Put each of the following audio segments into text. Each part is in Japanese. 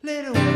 Little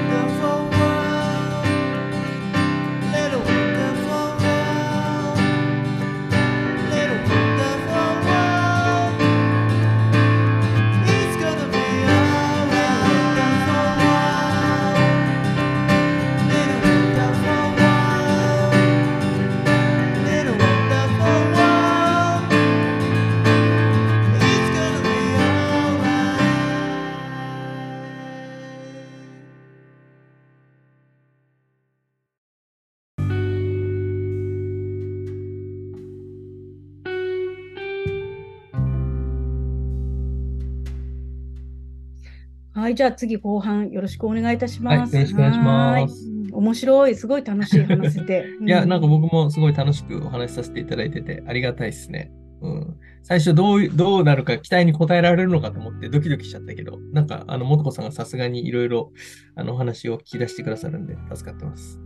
い、じゃあ次後半よろしくお願いいたします。はいよろしくお願いします面白い、すごい楽しい話せて。いや、うなんか僕もすごい楽しくお話しさせていただいててありがたいですね。うん。最初どうい、どうなるか期待に応えられるのかと思ってドキドキしちゃったけど、なんか、あの、もとこさんがさすがにいろいろ、あの、お話を聞き出してくださるんで助かってます。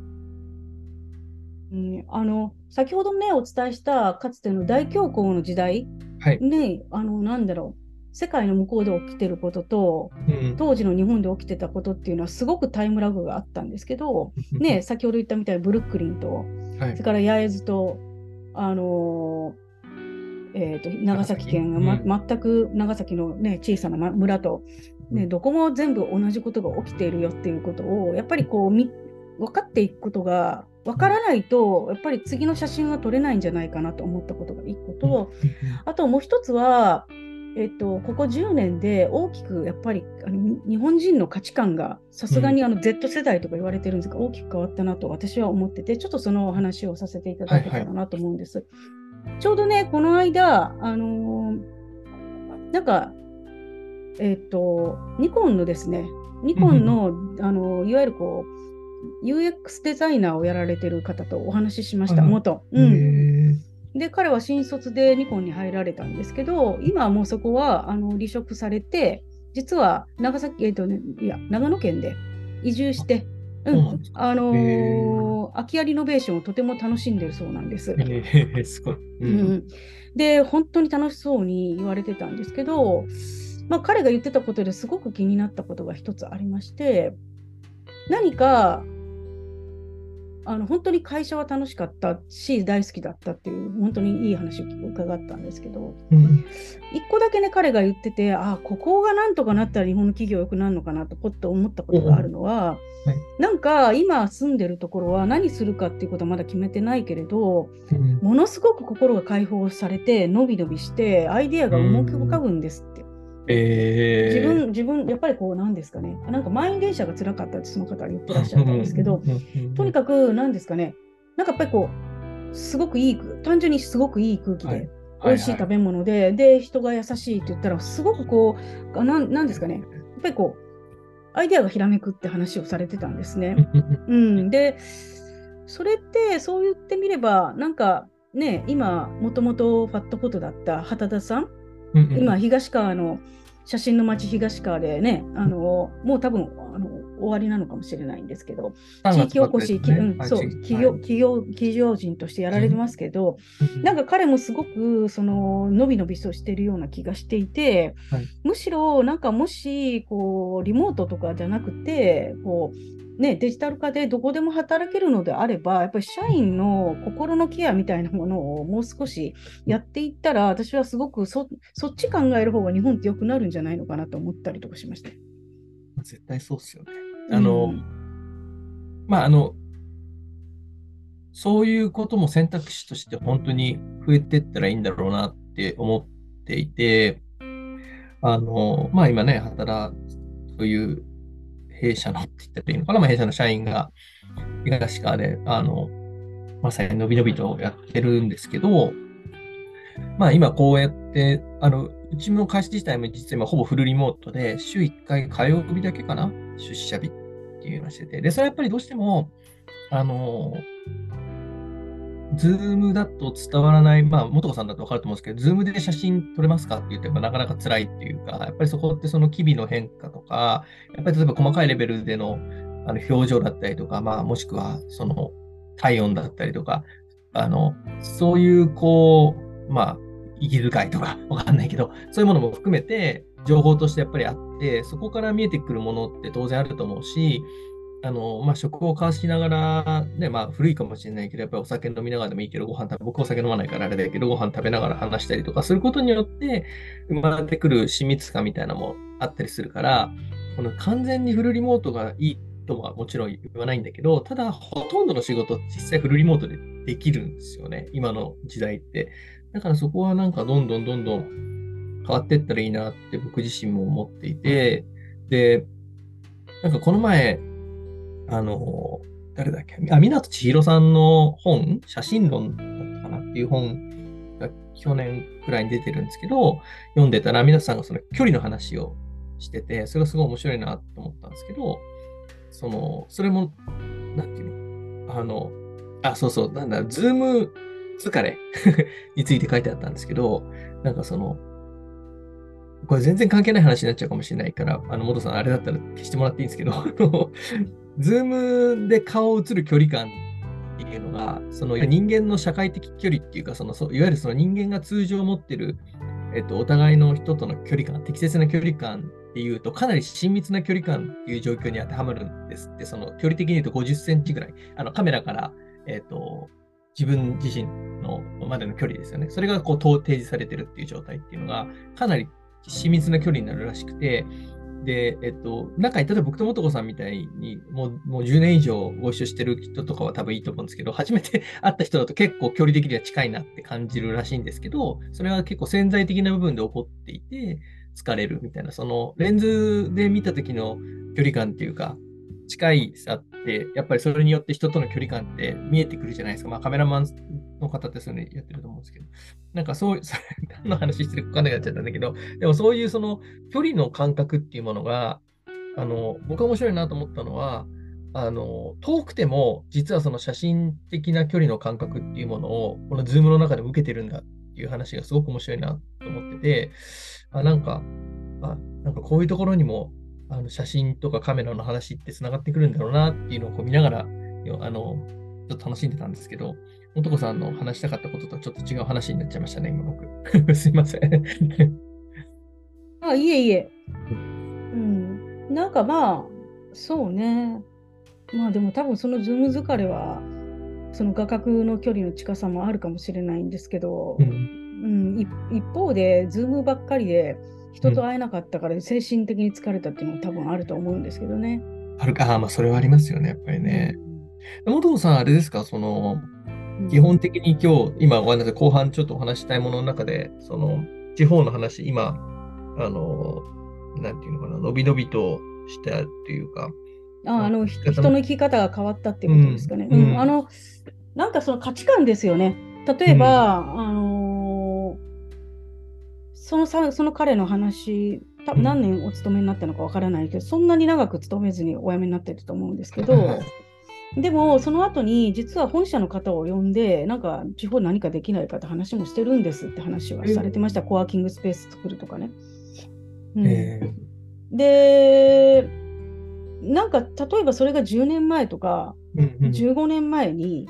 うんあの先ほどねお伝えしたかつての大恐慌の時代はい。ねあのなんだろう世界の向こうで起きてることとうん。当時の日本で起きてたことっていうのはすごくタイムラグがあったんですけど、ね、先ほど言ったみたいにブルックリンとはいそれ。から八重洲と、あのーえーと長崎県が、ま長全く長崎の、ね、小さなま村と、ね、うんどこも全部同じことが起きているよっていうことをやっぱりこうみ分かっていくことが分からないとやっぱり次の写真は撮れないんじゃないかなと思ったことが一個と、あともう一つは、えっと、ここ10年で大きくやっぱりあのに日本人の価値観がさすがにあの Z 世代とか言われてるんですが、大きく変わったなと私は思ってて、ちょっとそのお話をさせていただけたらなと思うんです。ちょうどね、この間、あのーなんか、えっと、ニコンのですね、ニコンの、あのいわゆるこう、UX デザイナーをやられてる方とお話ししました、はいはい。元。へうん。ーで彼は新卒でニコンに入られたんですけど今はもうそこはあの離職されて実は長崎、えっとね、いや長野県で移住して、うんあのへー空き家リノベーションをとても楽しんでるそうなんです。えー、すごい。ううんん、で本当に楽しそうに言われてたんですけど、まあ、彼が言ってたことですごく気になったことが一つありまして何かあの本当に会社は楽しかったし大好きだったっていう本当にいい話を伺ったんですけどうん。一個だけね彼が言っててあここがなんとかなったら日本の企業良くなるのかなとポッと思ったことがあるのは、なんか今住んでるところは何するかっていうことはまだ決めてないけれどうん。ものすごく心が解放されて伸び伸びしてアイデアが思い浮かぶんですって。えー、自分、自分、やっぱりこう、なんですかね、なんか満員電車が辛かったってその方は言ってらっしゃったんですけど、とにかかく、なんですかね、なんかやっぱりこう、すごくいい空、単純にすごくいい空気はい。で、美味しい食べ物で、で、人が優しいって言ったら、すごくこう、あなんなんですかね、やっぱりこう、アイデアがひらめくって話をされてたんですね。うん、で、それって、そう言ってみれば、なんかね、今、もともとファットフォトだった畑田さん、今、東川の写真の街東川でね、あのもう多分あの終わりなのかもしれないんですけど、地域おこし、きうんそう企業企業企業人としてやられてますけど、なんか彼もすごくその伸び伸びとしてるような気がしていて、はい。むしろなんかもしこうリモートとかじゃなくてこうね、デジタル化でどこでも働けるのであればやっぱり社員の心のケアみたいなものをもう少しやっていったら私はすごくそそっち考える方が日本って良くなるんじゃないのかなと思ったりとかしました。絶対そうっすよね。あの、うんまあ、あの、そういうことも選択肢として本当に増えていったらいいんだろうなって思っていて、あの、まあ今ね、働く、そういう弊社のって言ったらいいのかな、まあ、弊社の社員が東川で、あの、まさに伸び伸びとやってるんですけど、まあ今こうやって、あの、うちの会社自体も実は今ほぼフルリモートで、週1回火曜日だけかな、出社日っていうのをしてて、で、それはやっぱりどうしても、あの、ズームだと伝わらない、まあ、元子さんだと分かると思うんですけど、ズームで写真撮れますかって言ってもなかなか辛いっていうか、やっぱりそこってその機微の変化とか、やっぱり例えば細かいレベルでのあの表情だったりとか、まあ、もしくはその体温だったりとか、あの、そういうこう、まあ、息遣いとか わかんないけど、そういうものも含めて、情報としてやっぱりあって、そこから見えてくるものって当然あると思うし、あの、まあ、食を交わしながら、ね、まあ、古いかもしれないけど、やっぱりお酒飲みながらでもいいけど、ご飯食べ、僕お酒飲まないからあれだけど、ご飯食べながら話したりとかすることによって、生まれてくる親密感みたいなのもあったりするから、この完全にフルリモートがいいとはもちろん言わないんだけど、ただ、ほとんどの仕事、実際フルリモートでできるんですよね、今の時代って。だからそこはなんかどんどんどんどん変わっていったらいいなって僕自身も思っていて、で、なんかこの前、あの、誰だっけ、あ、湊千尋さんの本、写真論だったかなっていう本が去年くらいに出てるんですけど、読んでたら、皆さんがその距離の話をしてて、それがすごい面白いなと思ったんですけど、その、それも、なんていうの、あの、あ、そうそう、なんだ、ズーム疲れ について書いてあったんですけど、なんかその、これ全然関係ない話になっちゃうかもしれないから、あの、元さん、あれだったら消してもらっていいんですけど、ズームで顔を映る距離感っていうのが、その人間の社会的距離っていうか、そのいわゆるその人間が通常持ってる、えっと、お互いの人との距離感、適切な距離感っていうと、かなり親密な距離感っていう状況に当てはまるんですって、その距離的に言うと50センチぐらい、あのカメラから、えっと、自分自身のまでの距離ですよね。それがこうと提示されてるっていう状態っていうのが、かなり親密な距離になるらしくて、で、えっと、中に、例えば僕と元子さんみたいに、もう、もう10年以上ご一緒してる人とかは多分いいと思うんですけど、初めて会った人だと結構距離的には近いなって感じるらしいんですけど、それは結構潜在的な部分で起こっていて、疲れるみたいな、そのレンズで見た時の距離感っていうか、近いさって、やっぱりそれによって人との距離感って見えてくるじゃないですか。まあカメラマンの方ってそういうのやってると思うんですけど。なんかそういう、それ何の話してるか分かんなくなっちゃったんだけど、でもそういうその距離の感覚っていうものが、あの、僕が面白いなと思ったのは、あの、遠くても、実はその写真的な距離の感覚っていうものを、このズームの中でも受けてるんだっていう話がすごく面白いなと思ってて、あ、なんか、あ、なんかこういうところにも、あの写真とかカメラの話って繋がってくるんだろうなっていうのをこう見ながら、よあの、ちょっと楽しんでたんですけど、元子さんの話したかったこととはちょっと違う話になっちゃいましたね、今僕。すいません。あ、いえいえ。うん。なんかまあ、そうね。まあでも多分そのズーム疲れは、その画角の距離の近さもあるかもしれないんですけど、うんうん、一一方で、ズームばっかりで人と会えなかったから精神的に疲れたっていうのも多分あると思うんですけどね。あるか、あまあそれはありますよね、やっぱりね。元子さん、あれですか、その、うん基本的に今日、今ごめんなさい、後半ちょっとお話ししたいものの中で、その、地方の話、今、あの、なんていうのかな、伸び伸びとしたっていうか、ああの人の生き方が変わったっていうことですかね。うんうんあのなんかその価値観ですよね。例えば、あのーそのさその彼の話、多分何年お勤めになったのかわからないけど、そんなに長く勤めずにお辞めになってると思うんですけど、でもその後に実は本社の方を呼んで、なんか地方何かできないかって話もしてるんですって話はされてました、コワーキングスペース作るとかね。うん。えで、なんか例えばそれが10年前とか、ーうんうん。15年前に、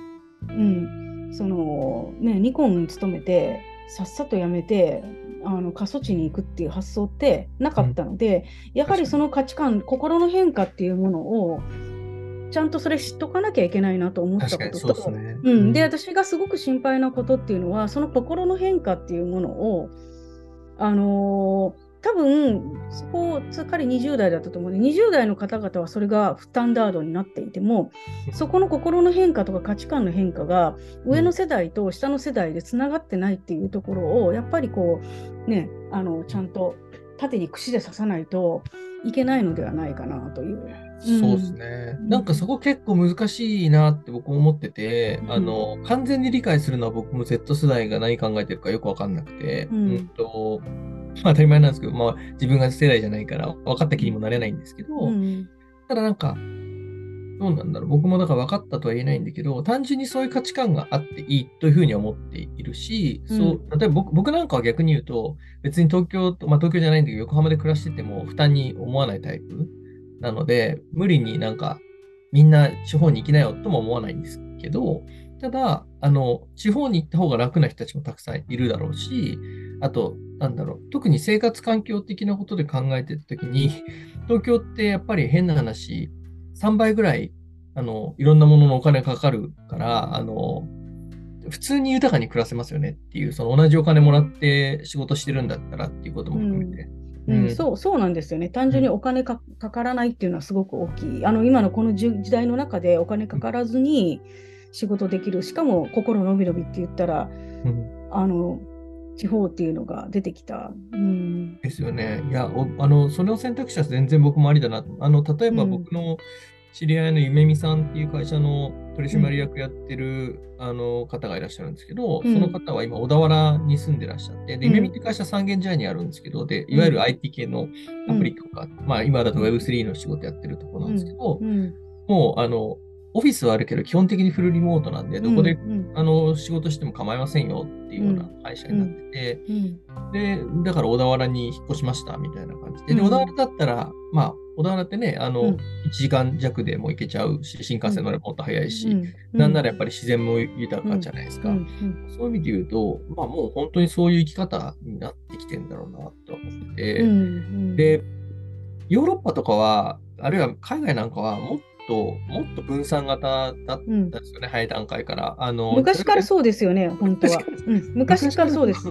うん、そのね、ニコンに勤めて、さっさと辞めて、あの過疎地に行くっていう発想ってなかったので、やはりその価値観、心の変化っていうものを、ちゃんとそれ知っとかなきゃいけないなと思ったことと。うん、で、私がすごく心配なことっていうのは、その心の変化っていうものを、あのー多分、そこ、彼20代だったと思う。ので、20代の方々はそれがスタンダードになっていても、そこの心の変化とか価値観の変化が、上の世代と下の世代でつながってないっていうところを、やっぱりこう、ね、あの、ちゃんと縦に串で刺さないといけないのではないかなという。そうですね。うん。なんかそこ結構難しいなって僕も思ってて、うん。あの、完全に理解するのは僕も Z 世代が何考えてるかよくわかんなくて、うんと、まあ当たり前なんですけど、まあ自分が世代じゃないから分かった気にもなれないんですけど、うんただなんか、どうなんだろう。僕もだから分かったとは言えないんだけど、単純にそういう価値観があっていいというふうに思っているし、うんそう、例えば僕僕なんかは逆に言うと、別に東京と、まあ東京じゃないんだけど、横浜で暮らしてても負担に思わないタイプなので、無理になんか、みんな地方に行きなよとも思わないんですけど、ただ、あの、地方に行った方が楽な人たちもたくさんいるだろうし、あと、なんだろう、特に生活環境的なことで考えてたときに、東京ってやっぱり変な話、3倍ぐらい、あの、いろんなもののお金かかるから、あの、普通に豊かに暮らせますよねっていう、その同じお金もらって仕事してるんだったらっていうことも含めて。うんそうそうなんですよね。単純にお金かかからないっていうのはすごく大きい。あの今のこの時代の中でお金かからずに仕事できる。しかも心のびのびって言ったら、うんあの地方っていうのが出てきた。うん。ですよね。いや、おあの、その選択肢は全然僕もありだなと。あの、例えばうん僕の知り合いのゆめみさんっていう会社の取締役やってる、あの方がいらっしゃるんですけど、うんその方は今小田原に住んでらっしゃって、で、うんゆめみって会社三軒茶屋にあるんですけど、で、いわゆる IT 系のアプリとか、まあ今だと Web3 の仕事やってるところなんですけど、うん。もう、あの、オフィスはあるけど、基本的にフルリモートなんで、どこで、うん。あの、仕事しても構いませんよっていうような会社になってて、うん。で、だから小田原に引っ越しましたみたいな感じで、で、うん。小田原だったら、まあ、小田原ってね、あの、うん。1時間弱でもう行けちゃうし、新幹線乗ればもっと早いし、うん。なんならやっぱり自然も豊かじゃないですか。うん。うん。そういう意味で言うと、まあもう本当にそういう生き方になってきてんだろうなと思ってて、うん。うん。で、ヨーロッパとかは、あるいは海外なんかはもっと、もっと分散型だったんですよね、早い段階から。あの昔からそうですよね、本当は。昔からそうです、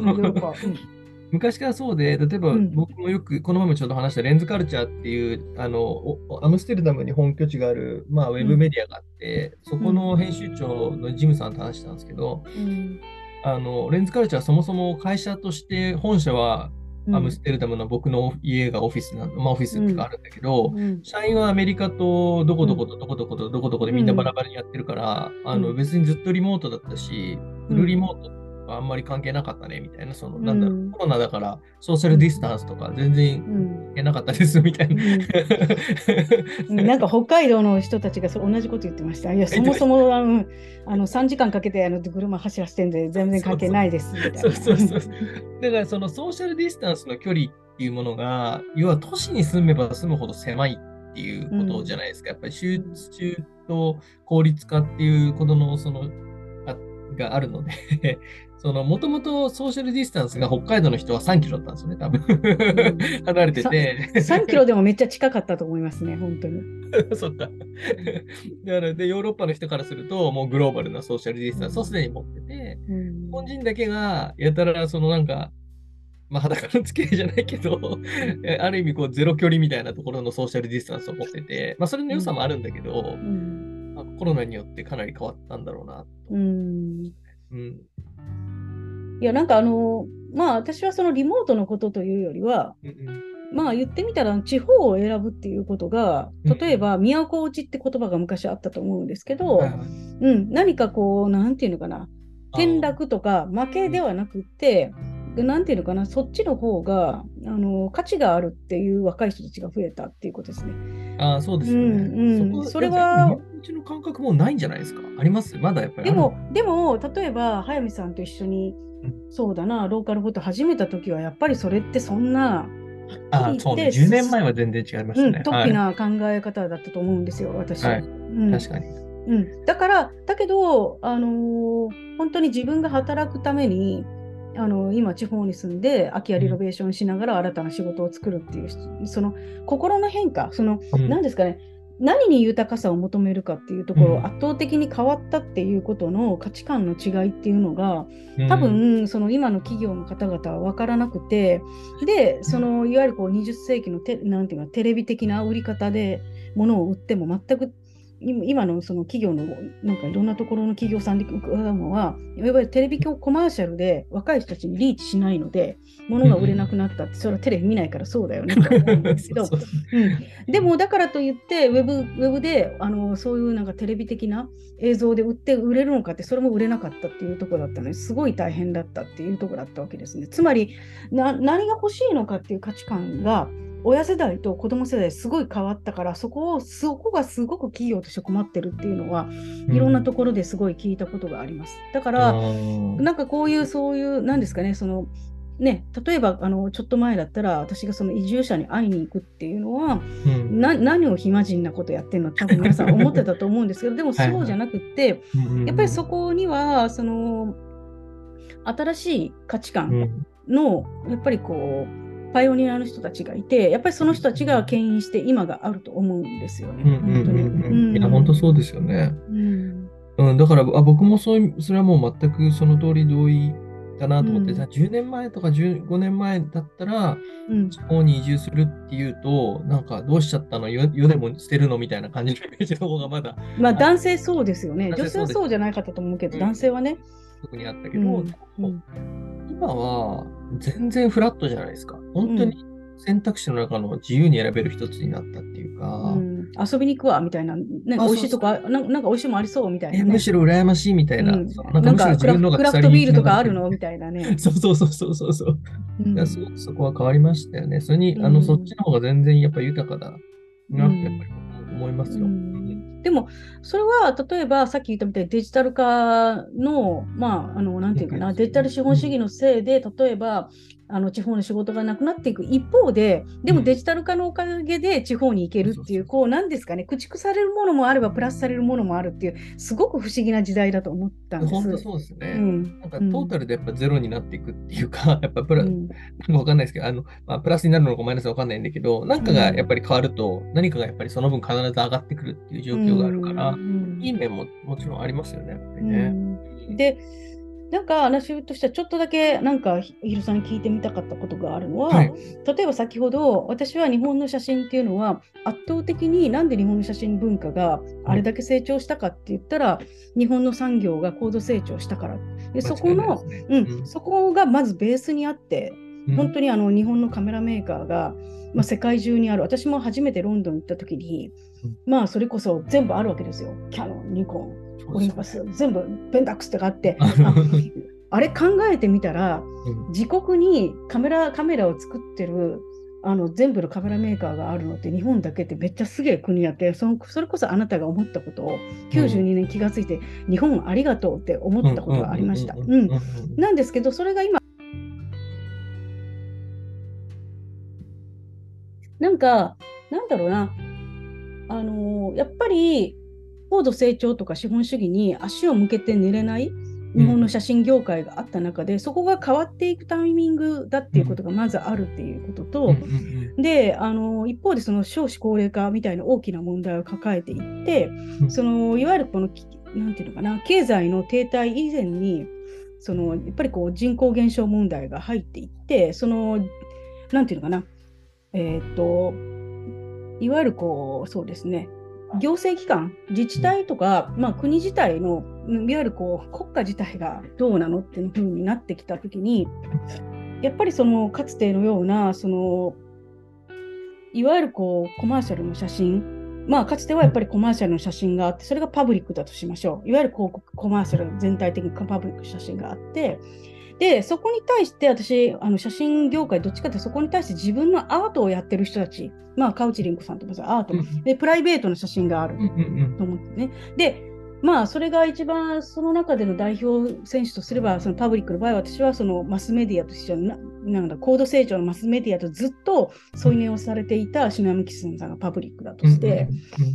昔からそうで、例えばうん。僕もよく、この前もちょうど話したレンズカルチャーっていう、あの、おアムステルダムに本拠地がある、まあ、ウェブメディアがあって、そこの編集長のジムさんと話したんですけど、うん。あの、レンズカルチャーはそもそも会社として、本社はうんアムステルダムの僕の家がオフィスなの、まあ、オフィスってかあるんだけど、うん。社員はアメリカとどこどことどこどことどこどこでみんなバラバラにやってるから、あのうん別にずっとリモートだったし、フルリモートはあんまり関係なかったねみたいな、そのなんだろう、うんコロナだからソーシャルディスタンスとか全然うん関係なかったですみたいな。うん なんか北海道の人たちがそう同じこと言ってました。いや、そもそもあのあの3時間かけてあの車走らせてんで全然関係ないですみたいな。そうそうそう。だからそのソーシャルディスタンスの距離っていうものが、要は都市に住めば住むほど狭いっていうことじゃないですか。やっぱり集中と効率化っていうことのそのあがあるので、そのもともとソーシャルディスタンスが北海道の人は3キロだったんですよね、多分。離れてて。3キロでもめっちゃ近かったと思いますね、本当に。そっか。だからで、ヨーロッパの人からすると、もうグローバルなソーシャルディスタンスをすでに持ってて、うん日本人だけがやたらそのなんか、まあ、裸の付き合いじゃないけど、え ある意味こうゼロ距離みたいなところのソーシャルディスタンスを持ってて、まあ、それの良さもあるんだけど、うんまあ、コロナによってかなり変わったんだろうな。うんうん。いや、なんかあの、まあ私はそのリモートのことというよりは、うんうんまあ言ってみたら地方を選ぶっていうことが、例えば都落ちって言葉が昔あったと思うんですけど、はいはいうん、何かこう、なんていうのかな、転落とか負けではなくって、なんていうのかな、そっちの方があの価値があるっていう若い人たちが増えたっていうことですね。ああ、そうですよね。うんうんこそれはうちの感覚もうないんじゃないですか？あります？まだやっぱり。でも、でも、例えば、速水さんと一緒にうん、そうだな、ローカルフォト始めた時は、やっぱりそれってそんな、ああ、そうね。で10年前は全然違いましうん、たね。突飛な考え方だったと思うんですよ、私は。はいうんはい。確かに。うん、だから、だけど、あのー本当に自分が働くために、あの今、地方に住んで、空き家リノベーションしながら新たな仕事を作るっていう、その心の変化、その、うん何ですかね、何に豊かさを求めるかっていうところ、うん。圧倒的に変わったっていうことの価値観の違いっていうのが、うん。多分、その今の企業の方々は分からなくて、で、そのいわゆるこう20世紀のテなんていうかテレビ的な売り方で物を売っても全く今今のその企業のなんかいろんなところの企業さんで伺うのは、いわゆるテレビコマーシャルで若い人たちにリーチしないので、物が売れなくなったって、それはテレビ見ないからそうだよねと思うんですけど、でもだからといってウェブウェブであのそういうなんかテレビ的な映像で売って売れるのかってそれも売れなかったっていうところだったのですごい大変だったっていうところだったわけですね。つまりな何が欲しいのかっていう価値観が親世代と子供世代すごい変わったからそこをそこがすごく企業として困ってるっていうのはいろんなところですごい聞いたことがあります。だから、うんなんかこういうそういうなんですかねそのね例えばあのちょっと前だったら私がその移住者に会いに行くっていうのはうん。な何を暇人なことやってるの多分皆さん思ってたと思うんですけど でもはいはい。そうじゃなくってやっぱりそこにはその新しい価値う観ん。の、やっぱりこう、パイオニアの人たちがいて、やっぱりその人たちが牽引して今があると思うんですよね。いや、本当そうですよね。うん。うん、だからあ僕もそういうそれはもう全くその通り同意だなと思って、うん。じゃあ10年前とか15年前だったら、うん。地方に移住するっていうと、なんかどうしちゃったの、世世でも捨てるのみたいな感じのイメージの方がまだまあ男性そうですよね。女性はそうじゃないかと思うけど、うん。男性はね。特にあったけど、うん。うん今は全然フラットじゃないですか。本当に選択肢の中の自由に選べる一つになったっていうか、うん遊びに行くわみたいな、ね、美あ味しいとかな、なんか美味しいもんありそうみたいえな、ね。むしろ羨ましいみたいな、うんななんんかクラフクラフトビールとかあるのみたいなね。そ うそうそうそうそうそう。うんいやすごくそこは変わりましたよね。それに、あの、うんそっちの方が全然やっぱ豊かだなってやっぱり思いますよ。ううんんでも、それは例えばさっき言ったみたいにデジタル化の、まあ、あの、なんていうかな、デジタル資本主義のせいで、例えば、あの地方の仕事がなくなっていく一方で、でもうん。デジタル化のおかげで地方に行けるっていう、そうそうそう。こう、なんですかね、駆逐されるものもあれば、プラスされるものもあるっていう、すごく不思議な時代だと思ったんです。本当そうですね。うん。なん。かトータルでやっぱゼロになっていくっていうか、やっぱプラ、うん。なんかわかんないですけど、あの、まあ、プラスになるのかマイナスかわかんないんだけど、なんかがやっぱり変わると、何かがやっぱりその分必ず上がってくるっていう状況があるから、うん。いい面ももちろんありますよね、やっぱりね。うん。で、なんか話としてはちょっとだけなんかひひろさんに聞いてみたかったことがあるのは、はい。例えば先ほど私は日本の写真っていうのは圧倒的になんで日本の写真文化があれだけ成長したかって言ったら、日本の産業が高度成長したから。でそこの、間違いないですね。うん。そこがまずベースにあってうん本当にあの日本のカメラメーカーが、まあ、世界中にある。私も初めてロンドン行った時に、うん。まあそれこそ全部あるわけですよ。キャノンニコンオリンパス、全部ペンタックスとかあって あれ考えてみたらうん。自国にカメラカメラを作ってるあの全部のカメラメーカーがあるのって日本だけってめっちゃすげえ国やってそのそれこそあなたが思ったことを92年気がついて、日本ありがとうって思ったことがありました。なんですけどそれが今なんかなんだろうな。あのーやっぱり高度成長とか資本主義に足を向けて寝れない日本の写真業界があった中で、そこが変わっていくタイミングだっていうことがまずあるっていうことと、うんうんであの一方でその少子高齢化みたいな大きな問題を抱えていって、うん。そのいわゆるこのきなんていうのかな経済の停滞以前にそのやっぱりこう人口減少問題が入っていってそのなんていうのかなえーっといわゆるこうそうですね。行政機関自治体とか、まあ、国自体のいわゆるこう国家自体がどうなのっていうふうになってきたときにやっぱりそのかつてのようなそのいわゆるこうコマーシャルの写真まあかつてはやっぱりコマーシャルの写真があってそれがパブリックだとしましょう。いわゆる広告コマーシャル全体的にパブリックの写真があってでそこに対して私あの写真業界どっちかってそこに対して自分のアートをやってる人たちまあカウチリンコさんとかさアートうん。でプライベートの写真がある。と思ってね。で、まあ、それが一番その中での代表選手とすれば、そのパブリックの場合、私はそのマスメディアとしてはな、なんだ、高度成長のマスメディアとずっと添い寝をされていた篠山キスさんがパブリックだとして、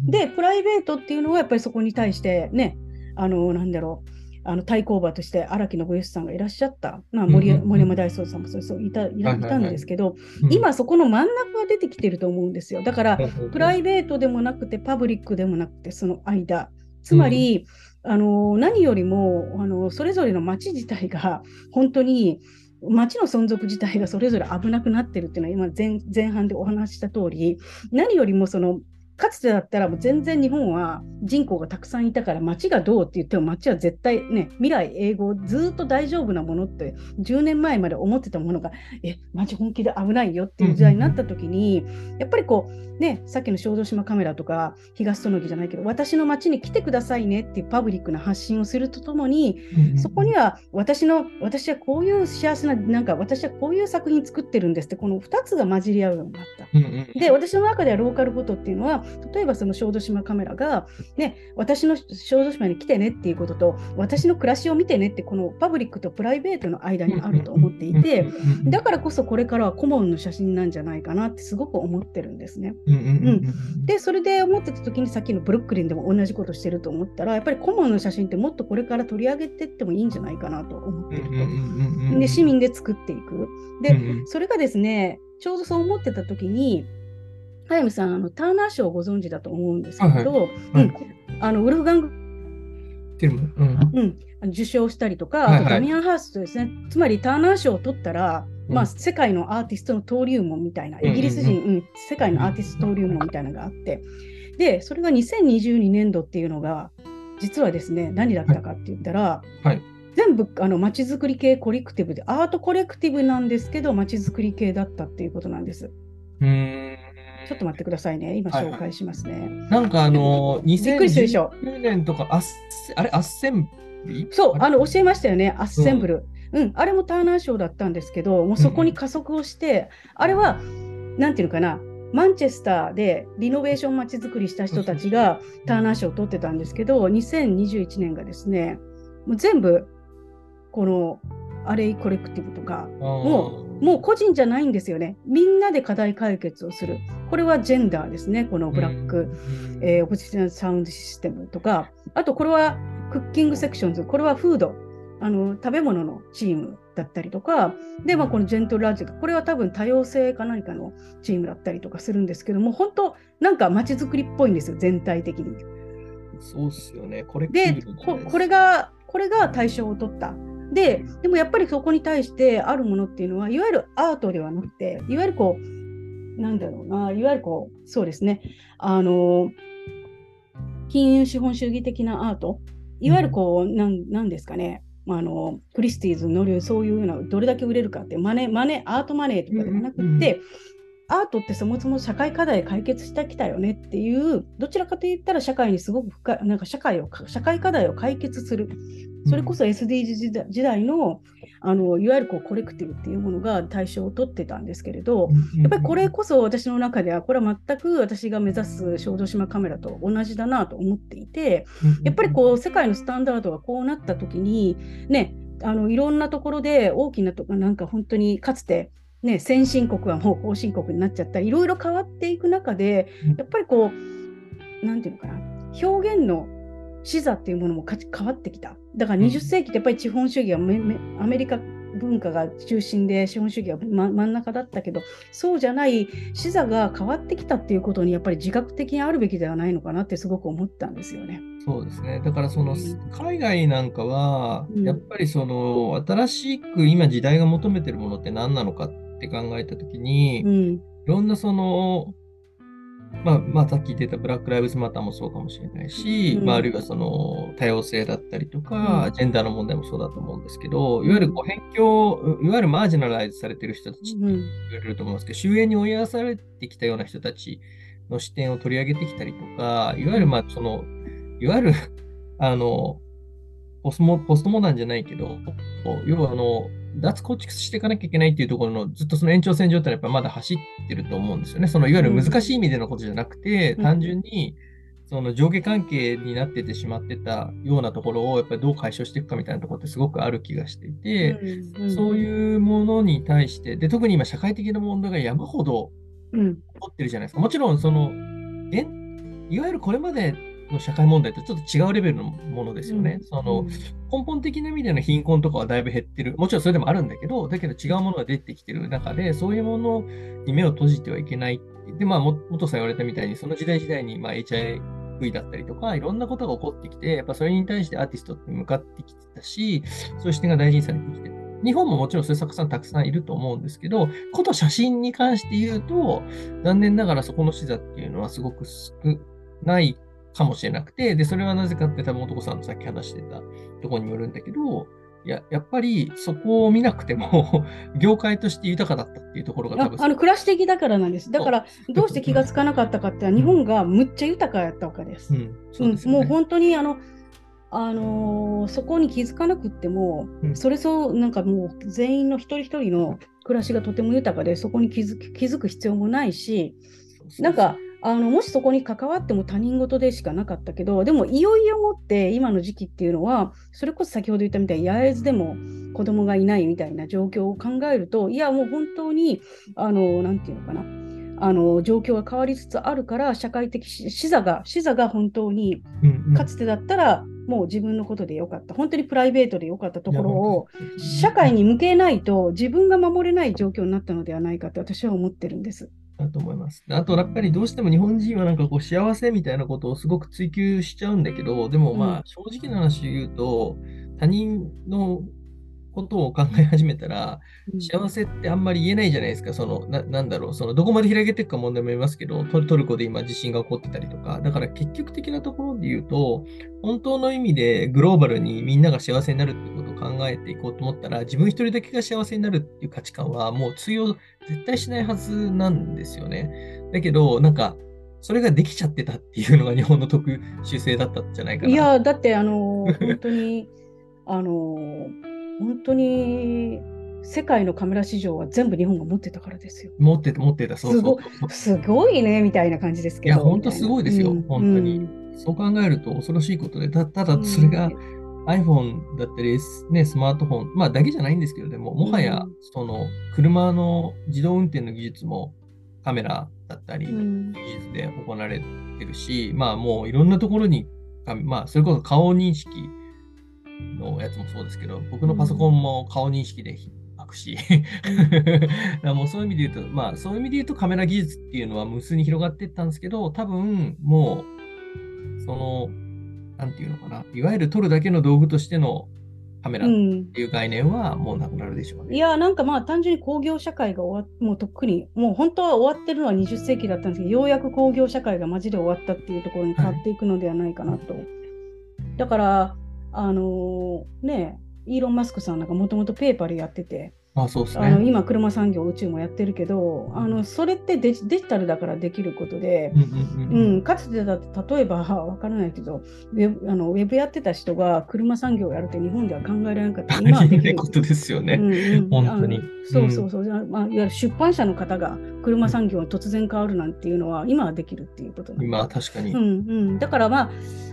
で、プライベートっていうのはやっぱりそこに対してね、あの、なんだろう、あの対抗馬として荒木信義さんがいらっしゃった、まあ、森うんうんうん。森山大宗さんもそうそういたいたんですけど、うん。今そこの真ん中が出てきてると思うんですよ。だから、プライベベートでもなくてパブリックでもなくてその間。つまり、あの何よりもあのそれぞれの町自体が本当に町の存続自体がそれぞれ危なくなってるっていうのは今前前半でお話しした通り何よりもそのかつてだったらもう全然日本は人口がたくさんいたから町がどうって言っても町は絶対ね未来永劫ずっと大丈夫なものって10年前まで思ってたものがえ町本気で危ないよっていう時代になった時にやっぱりこうねさっきの小豆島カメラとか東園木じゃないけど私の町に来てくださいねっていうパブリックな発信をするとともにそこには私の私はこういう幸せななんか私はこういう作品作ってるんですってこの2つが混じり合うようになった。で私の中ではローカルフォトっていうのは例えばその小豆島カメラが、ね、私の小豆島に来てねっていうことと私の暮らしを見てねってこのパブリックとプライベートの間にあると思っていてだからこそこれからは顧問の写真なんじゃないかなってすごく思ってるんですね。うんでそれで思ってた時にさっきのブルックリンでも同じことしてると思ったらやっぱり顧問の写真ってもっとこれから取り上げてってもいいんじゃないかなと思ってると。で市民で作っていく。で、それがですねちょうどそう思ってた時に早見さんあのターナー賞をご存知だと思うんですけど、はいはい。うん、あのウルフガング、うん。うん、受賞したりとか、はいはい。あとダミアン・ハーストですね。つまりターナー賞を取ったら、うん。まあ、世界のアーティストの登竜門みたいなうんうんうん。イギリス人、うん世界のアーティスト登竜門みたいなのがあって。でそれが2022年度っていうのが実はですね何だったかって言ったら、はい。全部あの街づくり系コレクティブでアートコレクティブなんですけど街づくり系だったっていうことなんです。うーんちょっと待ってくださいね。今紹介しますね。なんかあのびっくりするでしょ。2019年とかあっせあれアッセンブリそう、れ？あの教えましたよね、アッセンブル。うん、あれもターナー賞だったんですけど、もうそこに加速をして、あれは、なんていうのかな、マンチェスターでリノベーションまちづくりした人たちがターナー賞を取ってたんですけど、2021年がですね、もう全部、このアレイコレクティブとか、もうもう個人じゃないんですよね。みんなで課題解決をする。これはジェンダーですね、このブラック。えーオポジションサウンドシステムとか、あとこれはクッキングセクションズ、これはフード、あの食べ物のチームだったりとか、で、まあ、このジェントルラジオ、これは多分多様性か何かのチームだったりとかするんですけども、本当、なんか街づくりっぽいんですよ、全体的に。そうっすよね。これでここれが、これが対象を取った。で、でもやっぱりそこに対してあるものっていうのは、いわゆるアートではなくて、いわゆるこう、なんだろうな、いわゆるこう、そうですね、あの、金融資本主義的なアート、いわゆるこう、なんなんですかね、あのクリスティーズに乗るそういうようなどれだけ売れるかってマネマネアートマネーとかではなくって、うんうんうん。アートってそもそも社会課題解決してきたよねっていうどちらかといったら社会にすごく深いなんか社会を社会課題を解決するそれこそ SDGs 時代時代のあのいわゆるこうコレクティブっていうものが対象を取ってたんですけれど、やっぱりこれこそ私の中ではこれは全く私が目指す小豆島カメラと同じだなと思っていてやっぱりこう世界のスタンダードがこうなった時にねあのいろんなところで大きなとかなんか本当にかつてね、先進国はもう後進国になっちゃったりいろいろ変わっていく中でうん。やっぱりこうなんていうのかな表現の視座っていうものもか変わってきただからうん20世紀ってやっぱり資本主義はめめアメリカ文化が中心で資本主義は、ま、真ん中だったけどそうじゃない視座が変わってきたっていうことにやっぱり自覚的にあるべきではないのかなってすごく思ったんですよね。そうですね。だからそのうん海外なんかはうんやっぱりその新しく今時代が求めてるものって何なのかって考えたときに、いうんろんなそのまあ、まあ、さっき言ってたブラック・ライブズ・マターもそうかもしれないし、うん。まあ、あるいはその多様性だったりとか、うん。ジェンダーの問題もそうだと思うんですけど、いわゆるこう辺境、いわゆるマージナライズされてる人たちってうん。言われると思いますけど、終焉に追いやらされてきたような人たちの視点を取り上げてきたりとか、いわゆるまあその、いわゆるあのポストモポストモダンじゃないけど、要はあの脱構築していかなきゃいけないっていうところのずっとその延長線上ってのはやっぱまだ走ってると思うんですよね。そのいわゆる難しい意味でのことじゃなくて、うん単純にその上下関係になっててしまってたようなところをやっぱりどう解消していくかみたいなところってすごくある気がしていて、うんそういうものに対して、で特に今社会的な問題が山ほどうん起こってるじゃないですか。もちろんその、えいわゆるこれまでの社会問題とちょっと違うレベルのものですよね。その根本的な意味での貧困とかはだいぶ減ってる。もちろんそれでもあるんだけど、だけど違うものが出てきてる中で、そういうものに目を閉じてはいけないって。で、まあ、も元さん言われたみたいに、その時代時代に、まあ、HIV だったりとか、いろんなことが起こってきて、やっぱそれに対してアーティストって向かってきてたし、そういう視点が大事にされてきてる。日本ももちろんそういう作家さんたくさんいると思うんですけど、こと写真に関して言うと、残念ながらそこの視座っていうのはすごく少ないかもしれなくて、で、それはなぜかって多分男さんのさっき話してたところにもよるんだけど、いや、やっぱりそこを見なくても、業界として豊かだったっていうところが多分ああの暮らし的だからなんです。だからどうして気がつかなかったかって日本がむっちゃ豊かやったわけです。うん、そうで。もう本当にあの、あのーそこに気づかなくっても、うんそれそうなんかもう全員の一人一人の暮らしがとても豊かでそこに気づく気づく必要もないしなんかあのもしそこに関わっても他人事でしかなかったけどでもいよいよもって今の時期っていうのはそれこそ先ほど言ったみたいに八重洲でも子供がいないみたいな状況を考えるといやもう本当にあのなんていうのかな。あの状況が変わりつつあるから社会的し視座が視座が本当にかつてだったらもう自分のことでよかった。本当にプライベートでよかったところを社会に向けないと自分が守れない状況になったのではないかって私は思ってるんです。だと思います。あと、やっぱりどうしても日本人はなんかこう幸せみたいなことをすごく追求しちゃうんだけど、でもまうんあ正直な話言うと、他人のことを考え始めたら、幸せってあんまり言えないじゃないですか。その、ななんだろう、その、どこまで開けていくか問題もありますけど、トトルコで今地震が起こってたりとか、だから結局的なところで言うと、本当の意味でグローバルにみんなが幸せになるってことを考えていこうと思ったら、自分一人だけが幸せになるっていう価値観はもう通用絶対しないはずなんですよね。だけど、なんか、それができちゃってたっていうのが日本の特殊性だったんじゃないかな。いやだってあの本当にあの本当に世界のカメラ市場は全部日本が持ってたからですよ。持ってた、持ってた、そうそう。すごいねみたいな感じですけど。いや本当すごいですようん本当に。うん。そう考えると恐ろしいことで、たただそれが iPhone だったり、ね、スマートフォン、まあだけじゃないんですけど、でも、もはやうんその車の自動運転の技術もカメラだったり、うん。技術で行われてるし、まあもういろんなところに、かまあそれこそ顔認識のやつもそうですけど、僕のパソコンも顔認識で開くし、もうそういう意味で言うと、まあそういう意味で言うとカメラ技術っていうのは無数に広がっていったんですけど、多分もう、その、なんていうのかな、いわゆる撮るだけの道具としてのカメラっうんていう概念はもうなくなるでしょうね。いやなんかまあ単純に工業社会が終わっもうとっくにもう本当は終わってるのは20世紀だったんですけどようやく工業社会がマジで終わったっていうところに変わっていくのではないかなと。だからあのねイーロン・マスクさんなんかもともとペーパルやってて、あ、そうですあのね。今車産業宇宙もやってるけどあのそれってデジデジタルだからできることで、うんうんうんううんん、かつてだって例えば わからないけどウェブあのウェブやってた人が車産業をやるって日本では考えられなかった今はできる。ことですよね。うんうん本当にそうそうそう、じゃあまあ、いわゆる出版社の方が車産業が突然変わるなんていうのは今はできるっていうことなんで確かに。うんうん、だからまあ、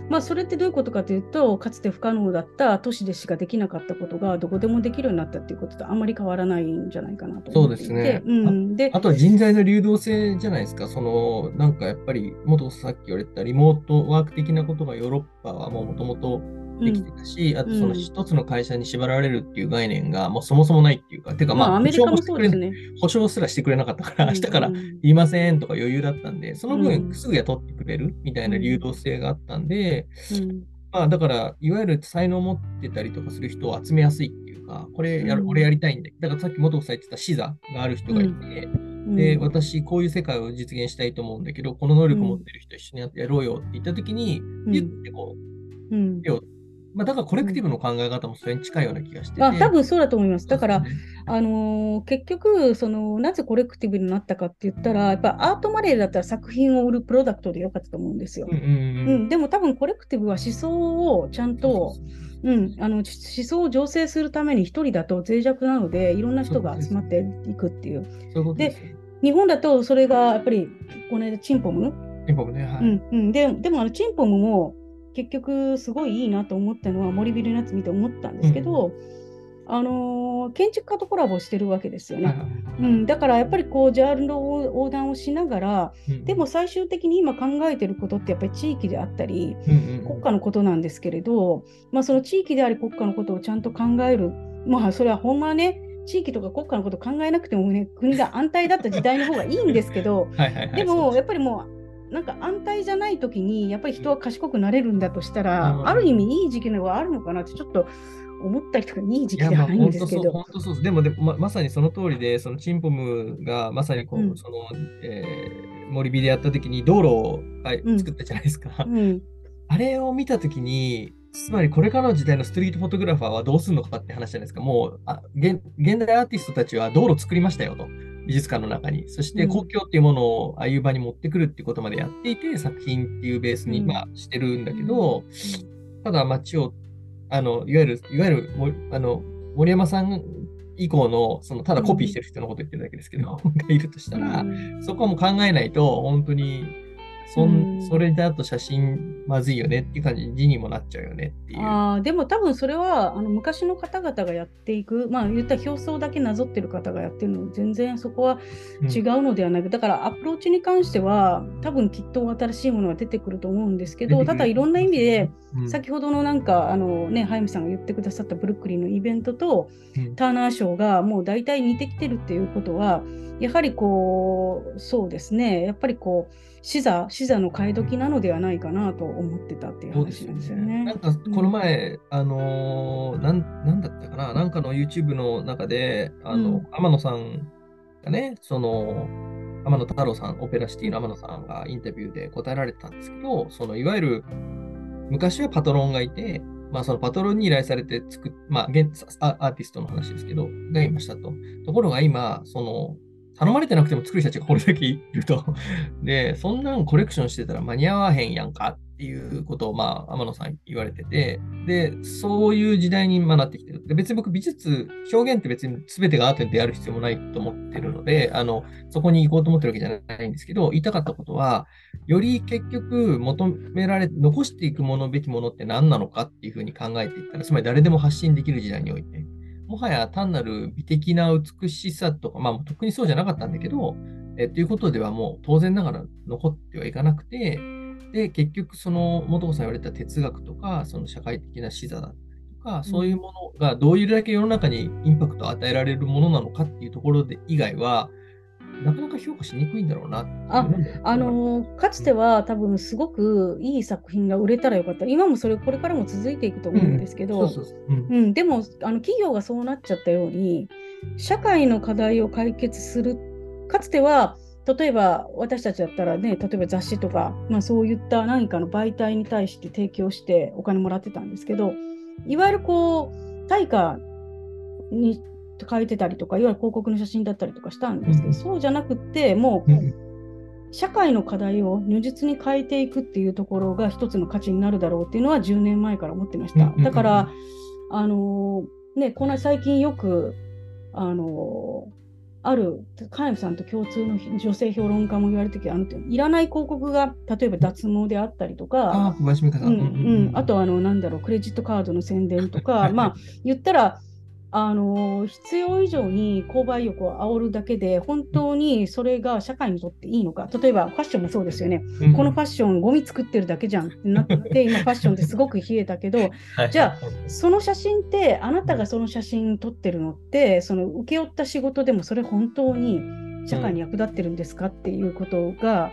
まあ、それってどういうことかというと、かつて不可能だった都市でしかできなかったことがどこでもできるようになったっていうこととあんまり変わらないんじゃないかなと思っていて。そうですねうん、であとは人材の流動性じゃないですか。その、なんかやっぱり、元さっき言われたリモートワーク的なことがヨーロッパはもともとできてたし、あとその一つの会社に縛られるっていう概念がもうそもそもないっていうか、てかまあ、まあ、アメリカもそうですね。保証すらしてくれなかったから、明日からうん言いませんとか余裕だったんで、そのうん。分すぐ雇ってくれるみたいな流動性があったんで、うん。まあだから、いわゆる才能を持ってたりとかする人を集めやすいっていうか、これやる、うん。俺やりたいんで、だからさっき元さん言ってた視座がある人がいて、うん。で、私こういう世界を実現したいと思うんだけど、この能力を持ってる人一緒にややろうよって言ったときに、うん。言ってこう、うん。手をまあだからコレクティブの考え方もそれに近いような気がしてて。あ多分そうだと思います。だから、ねあのー結局その、なぜコレクティブになったかって言ったら、やっぱアートマネーだったら作品を売るプロダクトでよかったと思うんですよ。うんうんううんん、でも多分コレクティブは思想をちゃんと、うん、あの思想を醸成するために一人だと脆弱なのでいろんな人が集まっていくっていう。で。日本だとそれがやっぱりこの間チンポム、日本ね、はい。うんうん、ででもあのチンポムも結局すごいいいなと思ったのは森ビルのやつ見て思ったんですけど、あのー建築家とコラボしてるわけですよね。うん、だからやっぱりこうジャンルを横断をしながらうんでも、最終的に今考えてることってやっぱり地域であったりうんうん国家のことなんですけれど、まあ、その地域であり国家のことをちゃんと考える。まあそれはほんまはね地域とか国家のことを考えなくてもね国が安泰だった時代の方がいいんですけど はいでもやっぱりもうなんか安泰じゃない時にやっぱり人は賢くなれるんだとしたうんらある意味いい時期のがあるのかなってちょっと思ったりとかいい時期ではないんですけど。本当そうです。でも、でもま、まさにその通りで、そのチンポムがまさにこう、うんその、えー森火でやった時に道路を、はいうん作ったじゃないですか。うんあれを見た時に、つまりこれからの時代のストリートフォトグラファーはどうするのかって話じゃないですか。もう、あ現現代アーティストたちは道路作りましたよと。美術館の中に。そしてうん。公共っていうものをああいう場に持ってくるっていうことまでやっていて、作品っていうベースに、うん。まあ、してるんだけど、ただ街を、あの、いわゆる、いわゆる、もあの、森山さん以降の、その、ただコピーしてる人のこと言ってるだけですけど、がいるとしたら、そこはもう考えないと、本当に、そうん。んそれだと写真まずいよねっていう感じに字にもなっちゃうよねっていう。あーでも多分それはあの昔の方々がやっていく、まあ言ったら表層だけなぞってる方がやってるの全然そこは違うのではなく、だからアプローチに関しては多分きっと新しいものが出てくると思うんですけど、ただいろんな意味で、うん、先ほどのなんかあのね、早見さんが言ってくださったブルックリンのイベントとうん。ターナー賞がもう大体似てきてるっていうことは、やはりこう、そうですね、やっぱりこう、視座、視座の替え時なのではないかなと思ってたっていう話なんですよね。ね。なんかこの前、あのーなん、なんだったかな、なんかの YouTube の中で、あの、うん天野さんがね、その、天野太郎さん、オペラシティの天野さんがインタビューで答えられてたんですけど、そのいわゆる昔はパトロンがいて、まあそのパトロンに依頼されて作っ、まあ現アアーティストの話ですけど、がいましたと。ところが今、その、頼まれてなくても作る人たちがこれだけいると。で、そんなんコレクションしてたら間に合わへんやんかっていうことを、まあ、天野さん言われてて、で、そういう時代に今なってきてる。で、別に僕、美術、表現って別に全てがアートである必要もないと思ってるので、あの、そこに行こうと思ってるわけじゃないんですけど、言いたかったことは、より結局求められ、残していくものべきものって何なのかっていうふうに考えていったら、つまり誰でも発信できる時代において、もはや単なる美的な美しさとか、まあ特にそうじゃなかったんだけど、えっていうことではもう当然ながら残ってはいかなくて、で、結局その元子さん言われた哲学とか、その社会的な視座だったりとか、そういうものがどういうだけ世の中にインパクトを与えられるものなのかっていうところで以外は、なかなか評価しにくいんだろうなっていうのもあのーかつては多分すごくいい作品が売れたらよかった。今もそれこれからも続いていくと思うんですけど、でもあの企業がそうなっちゃったように社会の課題を解決するかつては例えば私たちだったらね例えば雑誌とか、まあ、そういった何かの媒体に対して提供してお金もらってたんですけどいわゆるこう対価に書いてたりとかいわゆる広告の写真だったりとかしたんですけど、うん。そうじゃなくってもううん。社会の課題を如実に変えていくっていうところが一つの価値になるだろうっていうのは10年前から思ってました。だから、あのーね、この最近よく、あのーある、カさんと共通の女性評論家も言われてきあのいらない広告が例えば脱毛であったりとあか、あ。うんん。うん、あとあのなんだろうクレジットカードの宣伝とか、まあ言ったらあの必要以上に購買欲を煽るだけで本当にそれが社会にとっていいのか。例えばファッションもそうですよね、うん。このファッションゴミ作ってるだけじゃんってなって 今ファッションってすごく冷えたけどはいじゃその写真ってあなたがその写真撮ってるのってその請け負った仕事でもそれ本当に社会に役立ってるんですかっていうことが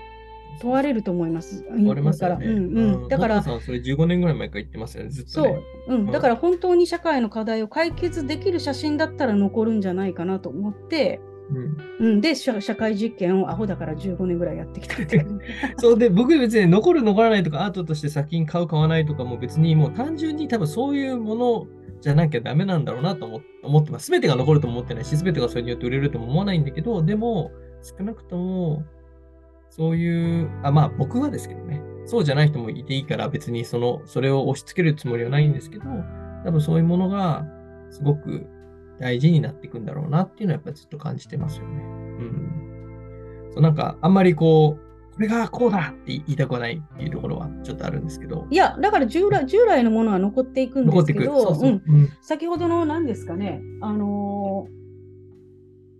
問われると思います。問われますよね。だから、うんうん、だからさん、それ15年ぐらい前から言ってますよね、ずっとそねう、うん、んだから本当に社会の課題を解決できる写真だったら残るんじゃないかなと思って、うんうん、で社社会実験をアホだから15年ぐらいやってきたっていう。そうで、僕別に残る残らないとか、アートとして作品買う買わないとかも別にもう単純に多分そういうものじゃなきゃダメなんだろうなと思思ってます。全てが残るとも思ってないし、全てがそれによって売れるとも思わないんだけど、でも少なくともそういう、あ、まあ僕はですけどね、そうじゃない人もいていいから別にその、それを押し付けるつもりはないんですけど、多分そういうものがすごく大事になっていくんだろうなっていうのはやっぱりずっと感じてますよね。うん。そうなんかあんまりこう、これがこうだって言いたくはないっていうところはちょっとあるんですけど、いや、だから従来従来のものは残っていくんで。すけど、そうそう。うんうん先ほどの何ですかね、あのー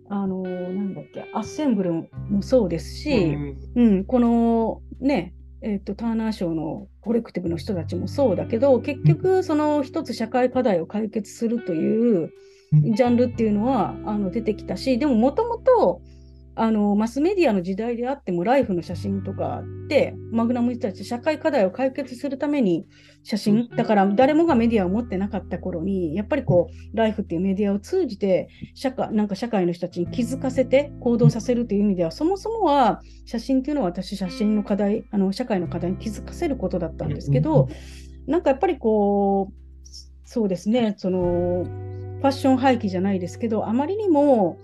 あのーなんだっけ、アッセンブルもそうですし、うん。うん、このね、えっとターナー賞のコレクティブの人たちもそうだけど、結局、その一つ社会課題を解決するといううん。ジャンルっていうのはあの出てきたし、でももともとあのマスメディアの時代であっても、ライフの写真とかって、マグナム人たち、社会課題を解決するために写真、だから誰もがメディアを持ってなかった頃に、やっぱりこう、ライフっていうメディアを通じて、社会なんか社会の人たちに気づかせて行動させるという意味では、そもそもは写真っていうのは私、写真の課題、あの社会の課題に気づかせることだったんですけど、なんかやっぱりこう、そうですね、そのファッション廃棄じゃないですけど、あまりにも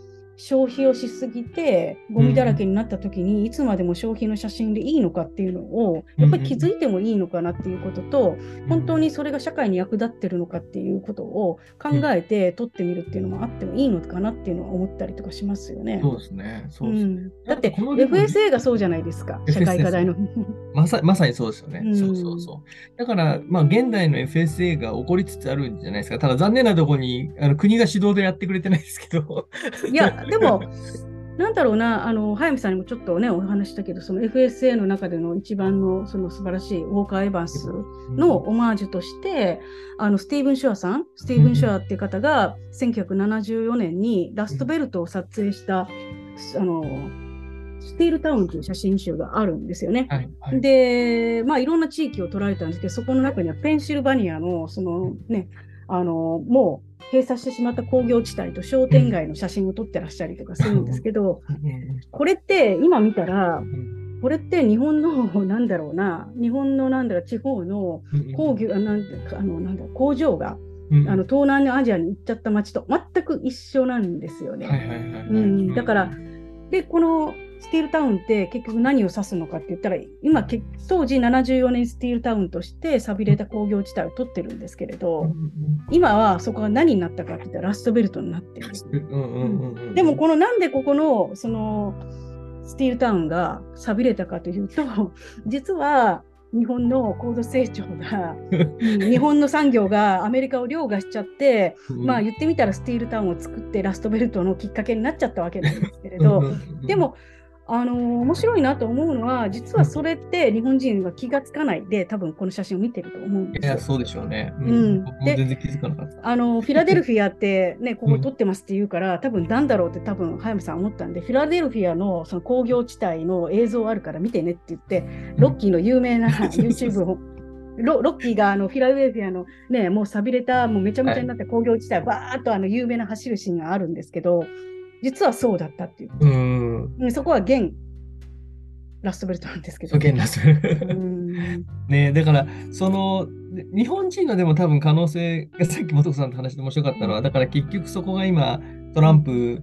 消費をしすぎてゴミだらけになった時にいつまでも消費の写真でいいのかっていうのをやっぱり気づいてもいいのかなっていうことと本当にそれが社会に役立ってるのかっていうことを考えて撮ってみるっていうのもあってもいいのかなっていうのは思ったりとかしますよね。そうですね。そううですね。ん、だって FSA がそうじゃないですか、社会課題の。まさまさにそうですよね。うんそうそうそう。だから、まあ、現代の FSA が起こりつつあるんじゃないですか。ただ、残念なところにあの国が主導でやってくれてないですけど。いや、でも、なんだろうな、あの早見さんにもちょっとね、お話ししたけど、その FSA の中での一番のその素晴らしいウォーカー・エヴァンスのオマージュとして、あのスティーブン・シュアさん、スティーブン・シュアっていう方が1974年にラストベルトを撮影した、あのスティールタウンという写真集があるんですよね。はい、はい。で、まあ、いろんな地域を捉えたんですけど、そこの中にはペンシルバニアの、そのね、あの、もう閉鎖してしまった工業地帯と商店街の写真を撮ってらっしゃりとかするんですけど、うん。これって今見たら、うん。これって日本の、なんだろうな、日本のなんだろう、地方のうん。工業、あなんあのなんだ工場が、うん。あの東南アジアに行っちゃった街と全く一緒なんですよね。だから、で、このスティールタウンって結局何を指すのかって言ったら、今、け当時74年スティールタウンとして寂れた工業地帯を取ってるんですけれうんど、うん。今はそこが何になったかって言ったらラストベルトになってる。でも、このなんでここのそのスティールタウンが寂れたかというと、実は日本の高度成長が、う ん日本の産業がアメリカを凌駕しちゃって、まあ言ってみたらスティールタウンを作ってラストベルトのきっかけになっちゃったわけなんですけれど、で、も、あのー面白いなと思うのは、実はそれって日本人は気がつかないで、多分この写真を見てると思うんいや、ですよ。そうでしょうね。ううん全然気づかなかった。あのフィラデルフィアって、ね、ここ撮ってますって言うから、多分なんだろうって多分早見さん思ったんで、フィラデルフィアのその工業地帯の映像あるから見てねって言って、ロッキーの有名な YouTube を。ロロッキーがあのフィラデルフィアのね、もう寂れた、もうめちゃめちゃになった工業地帯、バーっとあの有名な走るシーンがあるんですけど、実はそうだったっていう。うん。うんそこは現ラストベルトなんですけど。現ラス。うんねだから、その、で日本人のでも多分可能性が、さっき元子さんと話して面白かったのは、だから結局そこが今、トランプ、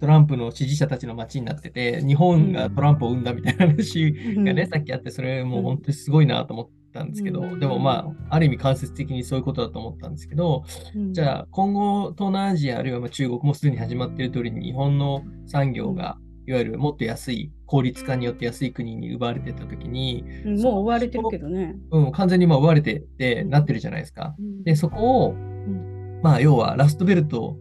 トランプの支持者たちの街になってて、日本がトランプを生んだみたいな話がね、さっきあって、それもう本当にすごいなと思ったんですけど、うん。でもまあ、ある意味間接的にそういうことだと思ったんですけど、うん。じゃあ今後、東南アジアあるいはまあ中国もすでに始まっている通りに、日本の産業が、いわゆるもっと安い、効率化によって安い国に奪われてたときに、うんもう追われてるけどね。うん、完全にまあ奪われてってうんなってるじゃないですか。うん。で、そこを、ん。まあ、要はラストベルト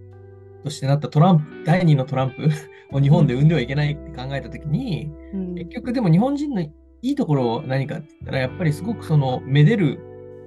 としてなったトランプ、第二のトランプを日本で生んではいけないって考えたときに、うん。結局でも日本人のいいところは何かって言ったら、やっぱりすごくその、めでる、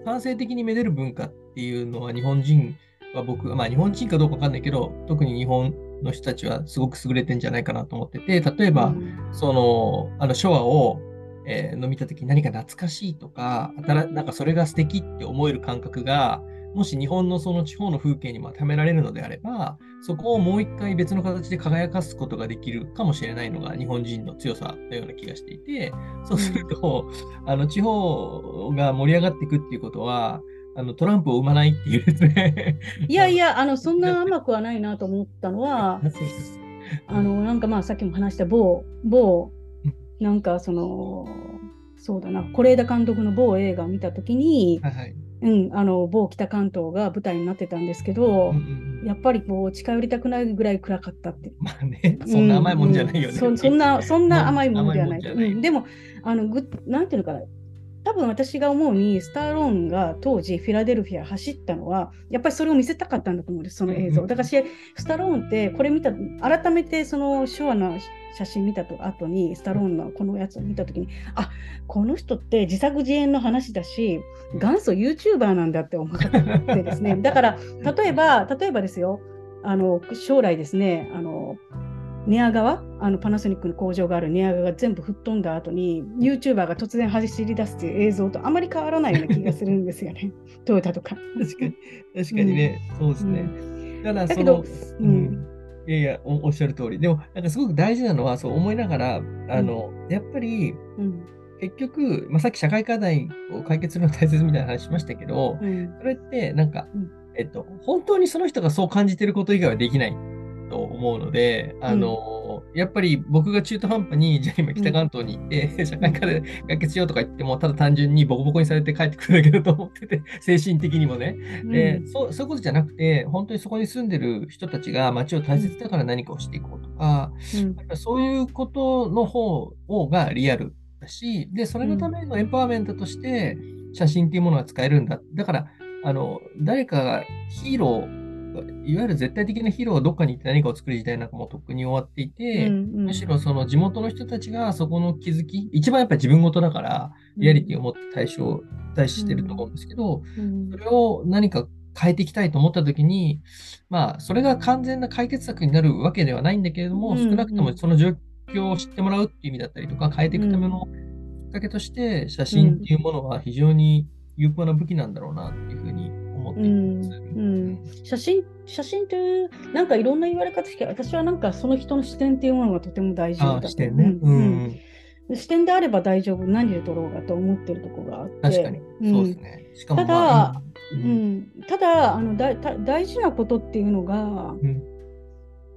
感性的にめでる文化っていうのは日本人は僕、まあ日本人かどうかわかんないけど、特に日本の人たちはすごく優れてんじゃないかなと思ってて、例えば、その、あの、昭和を、えー飲みたときに何か懐かしいとか、なんかそれが素敵って思える感覚が、もし日本のその地方の風景にも当てはめられるのであれば、そこをもう一回別の形で輝かすことができるかもしれないのが日本人の強さのような気がしていて、そうすると、あの地方が盛り上がっていくっていうことは、あのトランプを生まないっていうですね。いやいや、あのそんな甘くはないなと思ったのは、あのなんかまあさっきも話した某、某うん、なんかその、そうだな、是枝監督の某映画を見たときに、はいはい。うん、あの某北関東が舞台になってたんですけどうん、うんやっぱりこう近寄りたくないぐらい暗かったって。まあね、そんな甘いもんじゃないよね。うんうんそそんな、そんな甘いものではないうんでも、あのぐなんていうのかな、多分私が思うに、スターローンが当時、フィラデルフィア走ったのは、やっぱりそれを見せたかったんだと思うんです、その映像。だから私、スタローンって、これ見た、改めてその昭和の写真見たと後に、スタローンのこのやつを見たときに、あこの人って自作自演の話だし、元祖 YouTuber なんだって思ってですね。だから、例えば、例えばですよ、あの将来ですね、あの寝屋川？あのパナソニックの工場がある寝屋川が全部吹っ飛んだ後に YouTuber が突然走り出すっていう映像とあまり変わらないような気がするんですよね。トヨタとか。確かに、確かにね、そうですね。ただ、そだけどの、ううん。ん、いやいやお、おっしゃる通り。でも、なんかすごく大事なのは、そう思いながら、あの、やっぱり、うん。結局、まあ、さっき社会課題を解決するのが大切みたいな話しましたけど、うん。それって、なんかうん、えっと、本当にその人がそう感じてること以外はできない。っと思うので、あの、やっぱり僕が中途半端に、じゃあ今北関東に行って、社会科で解決しようとか言っても、ただ単純にボコボコにされて帰ってくるだけだと思ってて、精神的にもね。で、そうそういうことじゃなくて、本当にそこに住んでる人たちが街を大切だから何かをしていこうとか、そういうことの方がリアルだし、で、それのためのエンパワーメントとして写真っていうものが使えるんだ。だから、あの、誰かがヒーロー、いわゆる絶対的なヒーローがどっかに行って何かを作る時代なんかもうとっくに終わっていて、むしろその地元の人たちがそこの気づき、一番やっぱり自分事だから、リアリティを持って対象、対してると思うんですけど、うんそれを何か変えていきたいと思ったときに、まあ、それが完全な解決策になるわけではないんだけれども、うん少なくともその状況を知ってもらうっていう意味だったりとか、変えていくためのきっかけとして、写真っていうものは非常に有効な武器なんだろうなっていうふうに。うんうん写真写真というなんかいろんな言われ方して私はなんかその人の視点っていうものがとても大事だとああ、視点ね。うんうん。で視点であれば大丈夫何で撮ろうかと思ってるところがあって確かに。うんそうですね。しかも、ただまあ、ううんん、ただあのだた大事なことっていうのがうん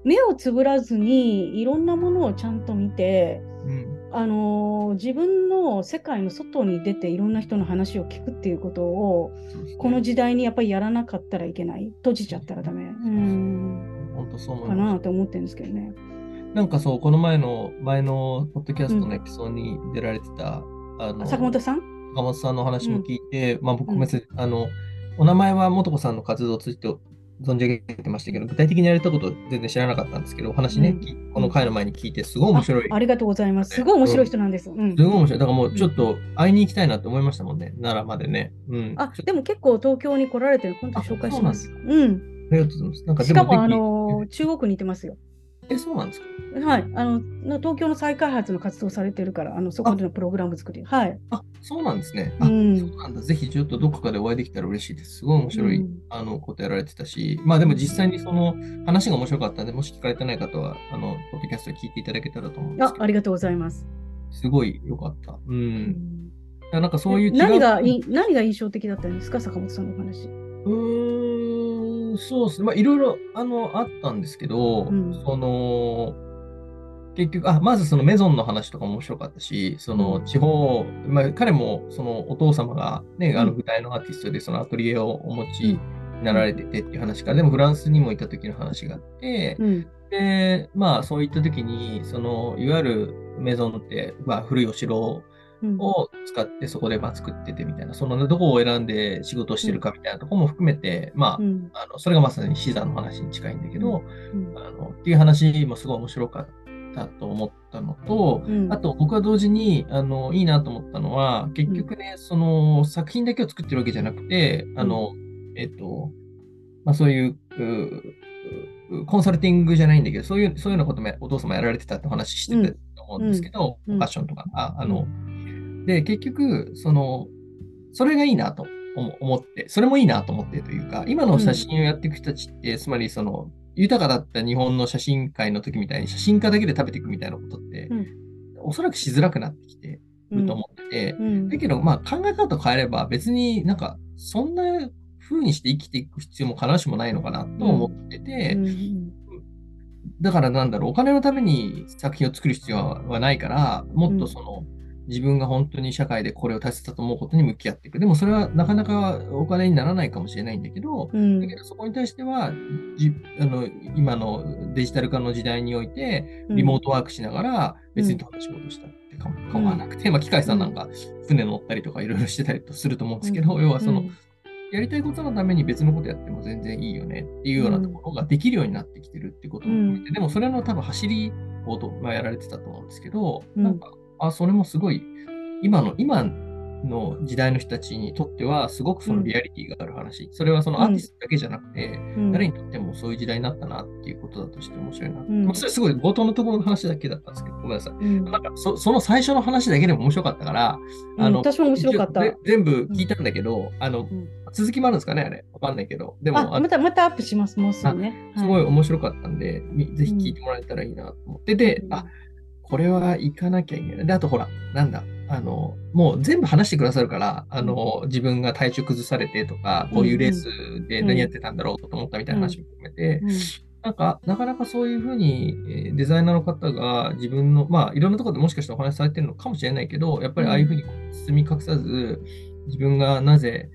目をつぶらずにいろんなものをちゃんと見てうんあのー自分の世界の外に出ていろんな人の話を聞くっていうことをねこの時代にやっぱりやらなかったらいけない。閉じちゃったらダメ。うん。本当そう思いかなと思ってるんですけどね。なんかそう、この前の、前のポッドキャストのエピソードに出られてた、あの、坂本さん？坂本さんの話も聞いて、まあ僕うんもあの、お名前は素子さんの活動を通じて存じ上げてましたけど、具体的にやれたこと全然知らなかったんですけど、お話ね、うんきこの回の前に聞いて、すごい面白い。あありがとうございます。すごい面白い人なんです。うんすごい面白い。だからもうちょっと会いに行きたいなって思いましたもんね、奈良までね。うん。あでも結構東京に来られてる今度紹介します。うん。ありがとうございます。なんかしかもあのー中国にいてますよ。え、そうなんですか？はい。あのな東京の再開発の活動されてるからあのそこでのプログラム作り。はい。あ、そうなんですね。あ、うんそうなんだ。ぜひちょっとどこかでお会いできたら嬉しいです。すごい面白い、うんあのことやられてたし、まあでも実際にその話が面白かったんで、もし聞かれてない方は、あの、ポッドキャスト聞いていただけたらと思うんですあありがとうございます。すごい良かった。うん。なんかそういう何がいい何が印象的だったんですか？坂本さんのお話。うそうですね。まあいろいろ、あの、あったんですけど、うんその、結局、あ、まずそのメゾンの話とかも面白かったし、そのうん地方、まあ彼もそのお父様がね、あのうん舞台のアーティストでそのアトリエをお持ちになられててっていう話から、でもフランスにも行った時の話があって、うん。で、まあそういった時に、その、いわゆるメゾンって、まあ古いお城うんを使ってそこでまあ作っててみたいな、その、ね、どこを選んで仕事をしてるかみたいなところも含めて、まあ、うん。あのそれがまさに死産の話に近いんだけど、うん。あのっていう話もすごい面白かったと思ったのと、うん。あと僕は同時にあのいいなと思ったのは、結局ね、その作品だけを作ってるわけじゃなくて、あの、えっと、まあそういう、コンサルティングじゃないんだけど、そういう、そういうようなこともお父様やられてたってお話してたと思うんですけど、ファッションとか、ああの、で、結局、その、それがいいなと思思って、それもいいなと思ってというか、今の写真をやっていく人たちって、つまりその、豊かだった日本の写真界の時みたいに写真家だけで食べていくみたいなことって、うん。おそらくしづらくなってきてると思ってて、うん。だけど、まあ考え方を変えれば別になんか、そんな風にして生きていく必要も必ずしもないのかなと思ってて、うん。だからなんだろう、お金のために作品を作る必要はないから、もっとその、自分が本当に社会でこれを大切だと思うことに向き合っていく。でもそれはなかなかお金にならないかもしれないんだけど、うん。だけどそこに対しては、じあの今のデジタル化の時代において、リモートワークしながら別にどんな仕事したってか構わなくて、まあ機械さんなんか船乗ったりとかいろいろしてたりとすると思うんですけど、うん。要はその、やりたいことのために別のことやっても全然いいよねっていうようなところができるようになってきてるってことも含めて、うん。でもそれの多分走りをと、まあ、やられてたと思うんですけど、うん。なんか、あ、それもすごい、今の、今の時代の人たちにとっては、すごくそのリアリティがある話。それはそのアーティストだけじゃなくて、うん誰にとってもそういう時代になったなっていうことだとして面白いな。んまあ、それすごい冒頭のところの話だけだったんですけど、ごめんなさい。うんなんかそその最初の話だけでも面白かったから、うん私も面白かった全部聞いたんだけど、あのん続きもあるんですかね、あれ？わかんないけど。でも、ああまたまたアップします、もうすぐね。すごいは面白かったんで、みぜひ聞いてもらえたらいいなと思って。で、あ、これは行かなきゃいけない。で、あとほら、なんだ、あの、もう全部話してくださるから、あの、自分が体調崩されてとか、こういうレースで何やってたんだろうと思ったみたいな話も含めて、うん。なんか、なかなかそういうふうに、えーデザイナーの方が自分の、まあ、いろんなところでもしかしてお話しされてるのかもしれないけど、やっぱりああいうふうに包み隠さず、自分がなぜ、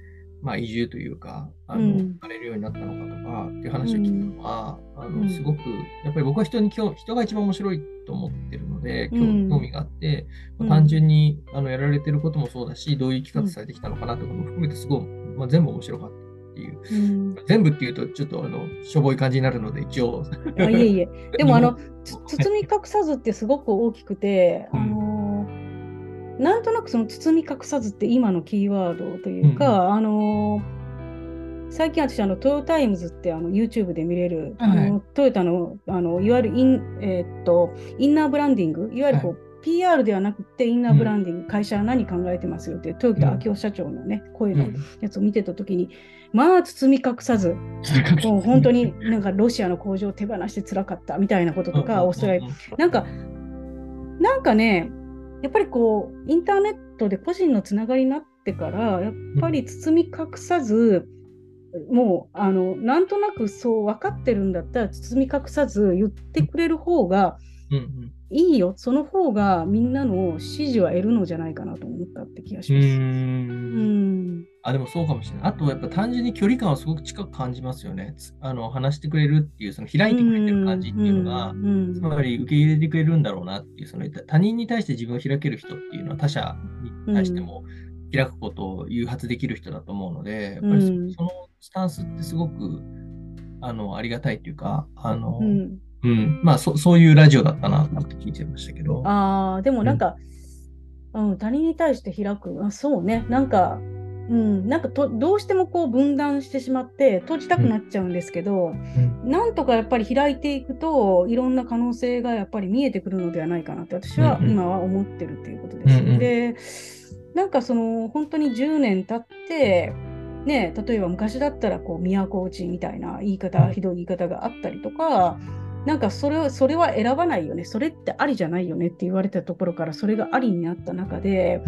まあ、移住というか、あの、うんされるようになったのかとかっていう話を聞くのは、あうんの、すごく、やっぱり僕は人に興人が一番面白いと思ってるので、興味があって、うん単純にあのやられてることもそうだし、どういう生き方されてきたのかなとかも含めて、すごい、まあ、全部面白かったっていう。うん全部っていうと、ちょっとあのしょぼい感じになるので、一応。あいえいえ。でもあの、つ包み隠さずってすごく大きくて、うんあのなんとなくその包み隠さずって今のキーワードというか、あの最近私あのトヨタイムズってあの YouTube で見れる、はい。はいあのトヨタのあのいわゆるイン,、えーっとインナーブランディングいわゆるこう、PR ではなくてインナーブランディング、会社は何考えてますよっていう豊田章男社長のね、声のやつを見てた時に、まあ包み隠さずもう本当になんかロシアの工場を手放して辛かったみたいなこととか、オーストラリア、なんか、なんかね、やっぱりこう、インターネットで個人のつながりになってから、やっぱり包み隠さず、もう、あの、なんとなくそう分かってるんだったら、包み隠さず言ってくれる方がうんうん。いいよ、その方がみんなの支持は得るのじゃないかなと思ったって気がしうます。んうん。あ、でもそうかもしれない。あと、やっぱ単純に距離感をすごく近く感じますよね。つあの話してくれるっていう、その開いてくれてる感じっていうのが、うんつまり受け入れてくれるんだろうなっていう、その他人に対して自分を開ける人っていうのは他者に対しても開くことを誘発できる人だと思うので、やっぱりそのスタンスってすごくあのありがたいっていうか、あの、うんうん、まあそ、そういうラジオだったなって聞いてましたけど。ああ、でもなんか、うん、他人に対して開く、あそうね、なんか、うん、なんかとどうしてもこう分断してしまって閉じたくなっちゃうんですけど、うん。なんとかやっぱり開いていくといろんな可能性がやっぱり見えてくるのではないかなって私はうんうん。今は思ってるっていうことです。うんうん。でなんかその本当に10年経ってね例えば昔だったらこう都落ちみたいな言い方、うん。ひどい言い方があったりとかなんかそれはそれは選ばないよね。それってありじゃないよね。って言われたところからそれがありになった中で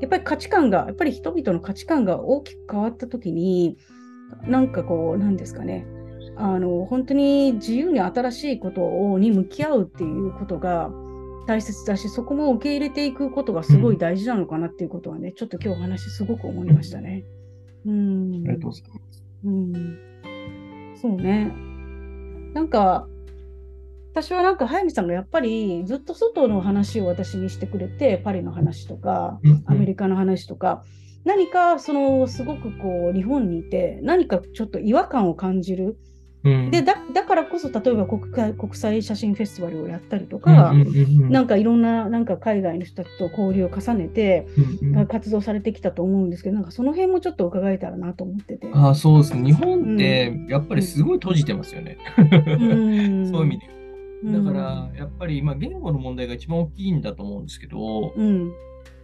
やっぱり価値観がやっぱり人々の価値観が大きく変わった時になんかこうなんですかね。あの本当に自由に新しいことをに向き合うっていうことが大切だしそこも受け入れていくことがすごい大事なのかなっていうことはね、ちょっと今日お話すごく思いましたね。うん。ありがとうございます。うん、そうね。なんか、私はなんか、早見さんがやっぱりずっと外の話を私にしてくれて、パリの話とか、アメリカの話とか、何かそのすごくこう日本にいて、何かちょっと違和感を感じる。うんで、だだからこそ、例えば国際国際写真フェスティバルをやったりとか、なんかいろんななんか海外の人たちと交流を重ねて、活動されてきたと思うんですけど、なんかその辺もちょっと伺えたらなと思ってて。あそうですね。日本ってやっぱりすごい閉じてますよね。うん そういう意味でうんだから、やっぱり今、言語の問題が一番大きいんだと思うんですけど、うん、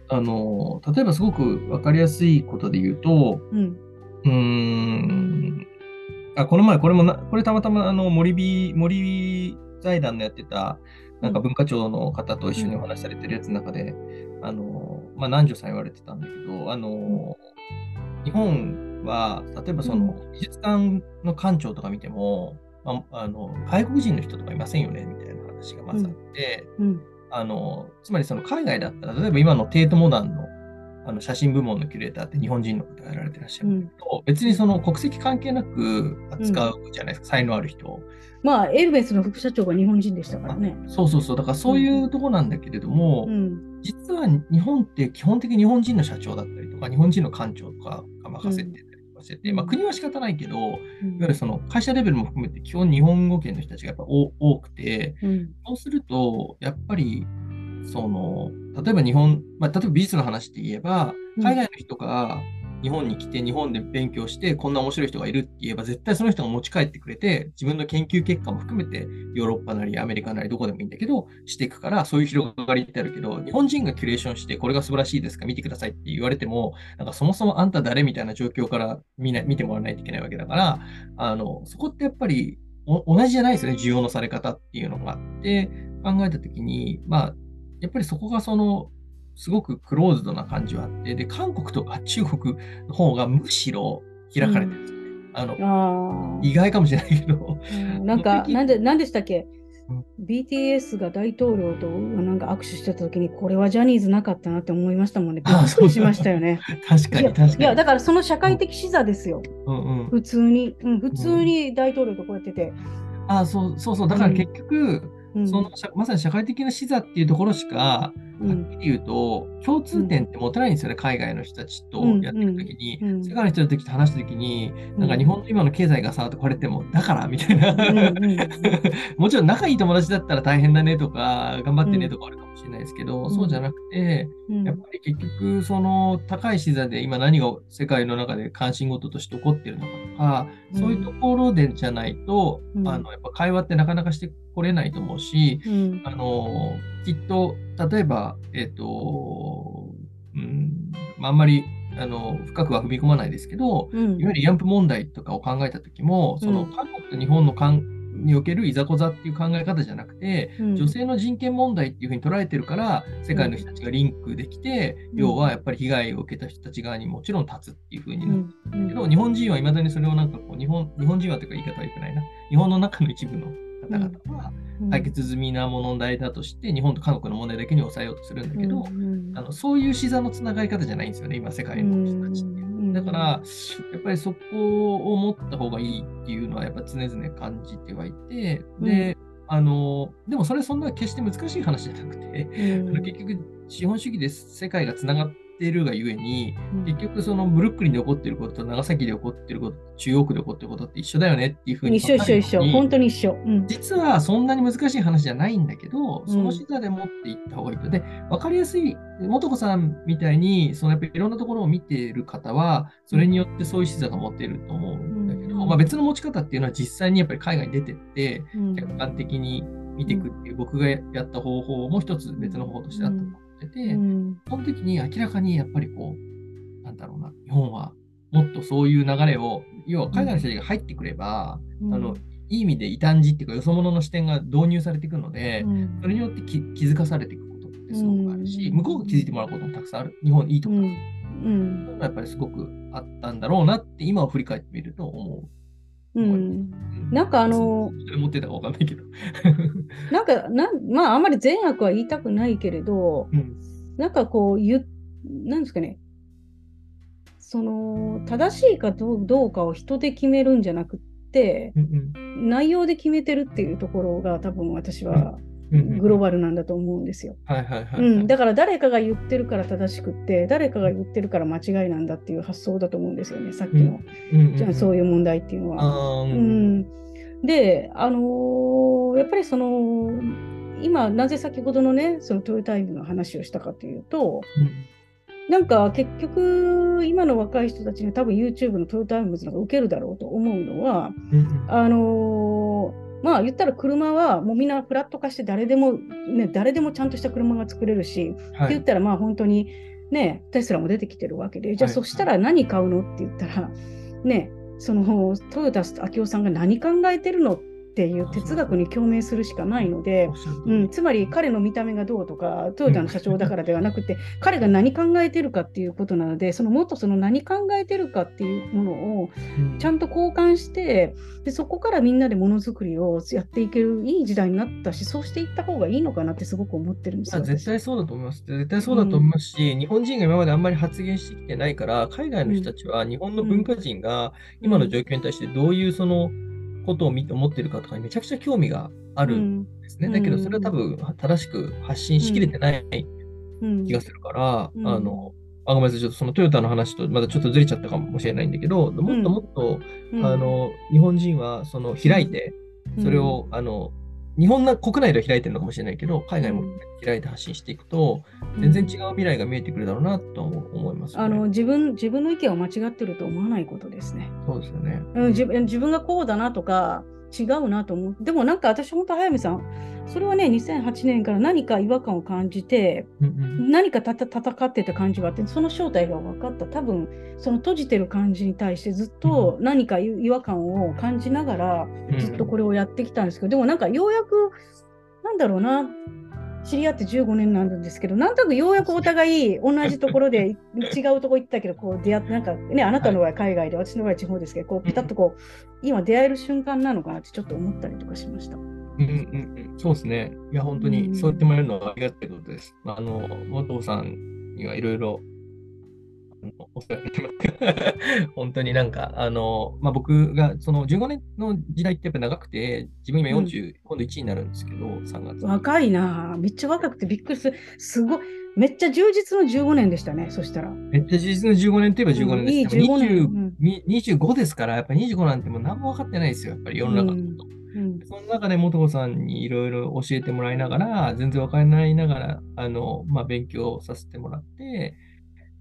あの、例えばすごく分かりやすいことで言うと、うん、あ、この前、これもな、これたまたま、あの、森美、森財団のやってた、なんか文化庁の方と一緒にお話しされてるやつの中で、あの、まあ、南條さん言われてたんだけど、あの、日本は、例えばその、美術館の館長とか見ても、まあ、あの、外国人の人とかいませんよね、みたいな話がまずあって、うん、あの、つまりその海外だったら、例えば今のテートモダンのあの写真部門のキュレーターって日本人の方がやられてらっしゃるんだけど、別にその国籍関係なく扱うじゃないですか、才能ある人を。まあ、エルメスの副社長が日本人でしたからね。そうそうそう、だからそういうとこなんだけれども、うん、実は日本って基本的に日本人の社長だったりとか、日本人の館長とかが任せてたりとかしてて、うんまあ国は仕方ないけど、いわうんゆるその会社レベルも含めて基本日本語圏の人たちがやっぱ多多くて、うん、そうすると、やっぱり、その、例えば日本、まあ、例えば美術の話で言えば、うん。海外の人が日本に来て、日本で勉強して、こんな面白い人がいるって言えば、絶対その人が持ち帰ってくれて、自分の研究結果も含めて、ヨーロッパなりアメリカなりどこでもいいんだけど、していくから、そういう広がりってあるけど、日本人がキュレーションして、これが素晴らしいですか、見てくださいって言われても、なんかそもそもあんた誰みたいな状況から見ない見てもらわないといけないわけだから、あの、そこってやっぱり同じじゃないですよね、需要のされ方っていうのがあって、考えたときに、まあ、やっぱりそこがその、すごくクローズドな感じはあって、で、韓国とか中国の方がむしろ開かれてるんですよね。あの、あ意外かもしれないけど、あ、うんなんか、なんで、なんでしたっけ？うん ?BTS が大統領となんか握手してた時に、これはジャニーズなかったなって思いましたもんね。びっくりしましたよね。確かに確かに。いや、だからその社会的視座ですよ。うんうん。普通に、うん、普通に大統領とこうやってて。ああ、そうそうそう。だから結局、うん、その社まさに社会的な視座っていうところしか、はっうん、きり言うと、共通点って持てないんですよね、海外の人たちとやってる時に、世界の人たちと話した時に、うん。なんか日本の今の経済がさ、とか言われても、だからみたいな。もちろん仲いい友達だったら大変だねとか、頑張ってねとかあるかもしれないですけど、ん。そうじゃなくて、うん。やっぱり結局、その高い視座で今何が世界の中で関心事として起こってるのかとか、うん。そういうところでじゃないと、うん。あのやっぱ会話ってなかなかしてこれないと思うし、うん。あのきっと例えば、えっ、と、うん、まああんまりあの深くは踏み込まないですけど、うん。いわゆる慰安婦問題とかを考えたときも、そのうん。韓国と日本の関におけるいざこざっていう考え方じゃなくて、うん。女性の人権問題っていうふうに捉えてるから、世界の人たちがリンクできて、うん。要はやっぱり被害を受けた人たち側にもちろん立つっていうふうにうなる。ん。けど、日本人はいまだにそれをなんかこう、日本日本人はというか言い方は良くないな。日本の中の一部の方々はうん。解決済みな問題だとして、日本と韓国の問題だけに抑えようとするんだけど、うん。あのそういう視座のつながり方じゃないんですよね、今、世界の人たちって。うんだから、やっぱりそこを持った方がいいっていうのは、やっぱ常々感じてはいて、で、あの、でもそれそんな決して難しい話じゃなくて、うん。結局、資本主義で世界がつながっているがゆえに、うん。結局そのブルックリンで起こっていることと長崎で起こっていること、中央区で起こっていることって一緒だよねっていうふうに一緒一緒一緒、本当に一緒。うん。実はそんなに難しい話じゃないんだけど、ん。その視座で持っていった方がいい。と。で、分かりやすい、素子さんみたいに、そのやっぱりいろんなところを見ている方は、それによってそういう視座が持てると思うんだけど、うん。まあ、別の持ち方っていうのは実際にやっぱり海外に出てって、うん。客観的に見ていくっていう、僕がやった方法も一つ別の方法としてあったと思ってて、うん。その時に明らかにやっぱりこう、なんだろうな、日本はもっとそういう流れを、要は海外の人たちが入ってくれば、あの、いい意味で異端児っていうか、よそ者の視点が導入されていくので、うん。それによって気気づかされていくことってすごくあるし、うん。向こうが気づいてもらうこともたくさんある。日本いいところ、うん。うん。やっぱりすごくあったんだろうなって今を振り返ってみると思う。うん。うん。なんかあの持ってたかわかんないけど。なんかなんまああんまり善悪は言いたくないけれどうん。なんかこう言うなんですかね。その正しいかどうどうかを人で決めるんじゃなくってうん内容で決めてるっていうところが多分私はうんうんグローバルなんだと思うんですよ。だから誰かが言ってるから正しくって誰かが言ってるから間違いなんだっていう発想だと思うんですよねさっきの、じゃあそういう問題っていうのは。ううん。ん、で、あのーやっぱりその今なぜ先ほどのねそのトヨタイムズの話をしたかというとなんか結局今の若い人たちに多分 YouTube のトヨタイムズの方が受けるだろうと思うのはうんうん。あのーまあ言ったら車はもうみんなフラット化して誰でもね誰でもちゃんとした車が作れるし、はい。って言ったらまあ本当にねテスラも出てきてるわけでじゃあはいそしたら何買うの？って言ったらねそのトヨタ明夫さんが何考えてるの？っていう哲学に共鳴するしかないのでうん、つまり彼の見た目がどうとかトヨタの社長だからではなくて、彼が何考えてるかっていうことなのでそのもっとその何考えてるかっていうものをうん。ちゃんと交換してでそこからみんなでものづくりをやっていけるいい時代になったしそうしていった方がいいのかなってすごく思ってるんですよ。絶対そうだと思います。絶対そうだと思いますし、日本人が今まであんまり発言してきてないから、海外の人たちは日本の文化人が今の状況に対してどういうそのことを見て思ってるかとかにめちゃくちゃ興味があるんうんですね。うん。だけど、それは多分正しく発信しきれてないうん。気がするから、うん。あの、あごめんなさい、ちょっとそのトヨタの話とまだちょっとずれちゃったかもしれないんだけど、もっともっと、うん。あの日本人はその開いて、それを、あの日本の国内では開いてるのかもしれないけど、海外も開いて発信していくと、全然違う未来が見えてくるだろうなと思思います、ねあの自分自分の意見を間違ってると思わないことですね。そうですよね。うん、自分自分がこうだなとか違うなと思う。でもなんか私本当早見さんそれはね2008年から何か違和感を感じてうんうん。何かたた戦ってた感じがあってその正体が分かった。多分その閉じてる感じに対してずっと何か違和感を感じながらずっとこれをやってきたんですけど、でもなんかようやくなんだろうな知り合って15年なんですけど、なんとなくようやくお互い同じところで 違うとこ行ったけど、こう出会って、なんかね、あなたの場合海外で、私の場合地方ですけど、こうピタッとこう、今出会える瞬間なのかなってちょっと思ったりとかしました。うんうんうん、そうですね。いや、本当うんにそう言ってもらえるのはありがたいことです。あの、元さんにはいろいろ、本当になんか、あの、まあ、僕がその15年の時代ってやっぱ長くて、自分今40、今度1位になるんですけど、3月。若いなぁめっちゃ若くてびっくりする。すごい。めっちゃ充実の15年でしたね、そしたら。めっちゃ事実の15年といえば15年です。うんいい15年20うんに25ですから、やっぱり25なんてもう何も分かってないですよ、やっぱり世の中のこと。うんその中で元子さんにいろいろ教えてもらいながら、全然分からないながら、あの、まあ、勉強させてもらって、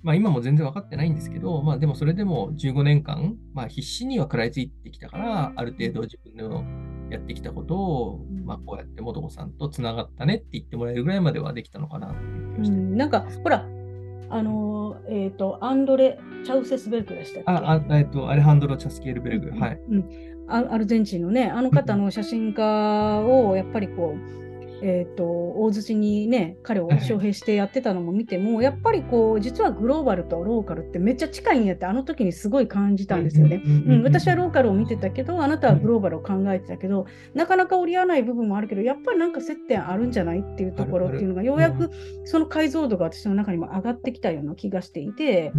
まあ、今も全然分かってないんですけど、まあ、でもそれでも15年間、まあ、必死には食らいついてきたから、ある程度自分のやってきたことを、まあ、こうやって元子さんとつながったねって言ってもらえるぐらいまではできたのかなっていう気がして。うんなんか、ほら、あのー、えっ、と、アンドレ・チャウセスベルクでしたっけ？あ、あえっと、アレハンドロ・チャスケールベルグ。はい。うん、アアルゼンチンのね、あの方の写真家をやっぱりこう、えー、と大槌にね、彼を招聘してやってたのも見ても、やっぱりこう、実はグローバルとローカルってめっちゃ近いんやって、あの時にすごい感じたんですよね。うん、私はローカルを見てたけど、あなたはグローバルを考えてたけど、なかなか折り合わない部分もあるけど、やっぱりなんか接点あるんじゃないっていうところっていうのが、ようやくその解像度が私の中にも上がってきたような気がしていて、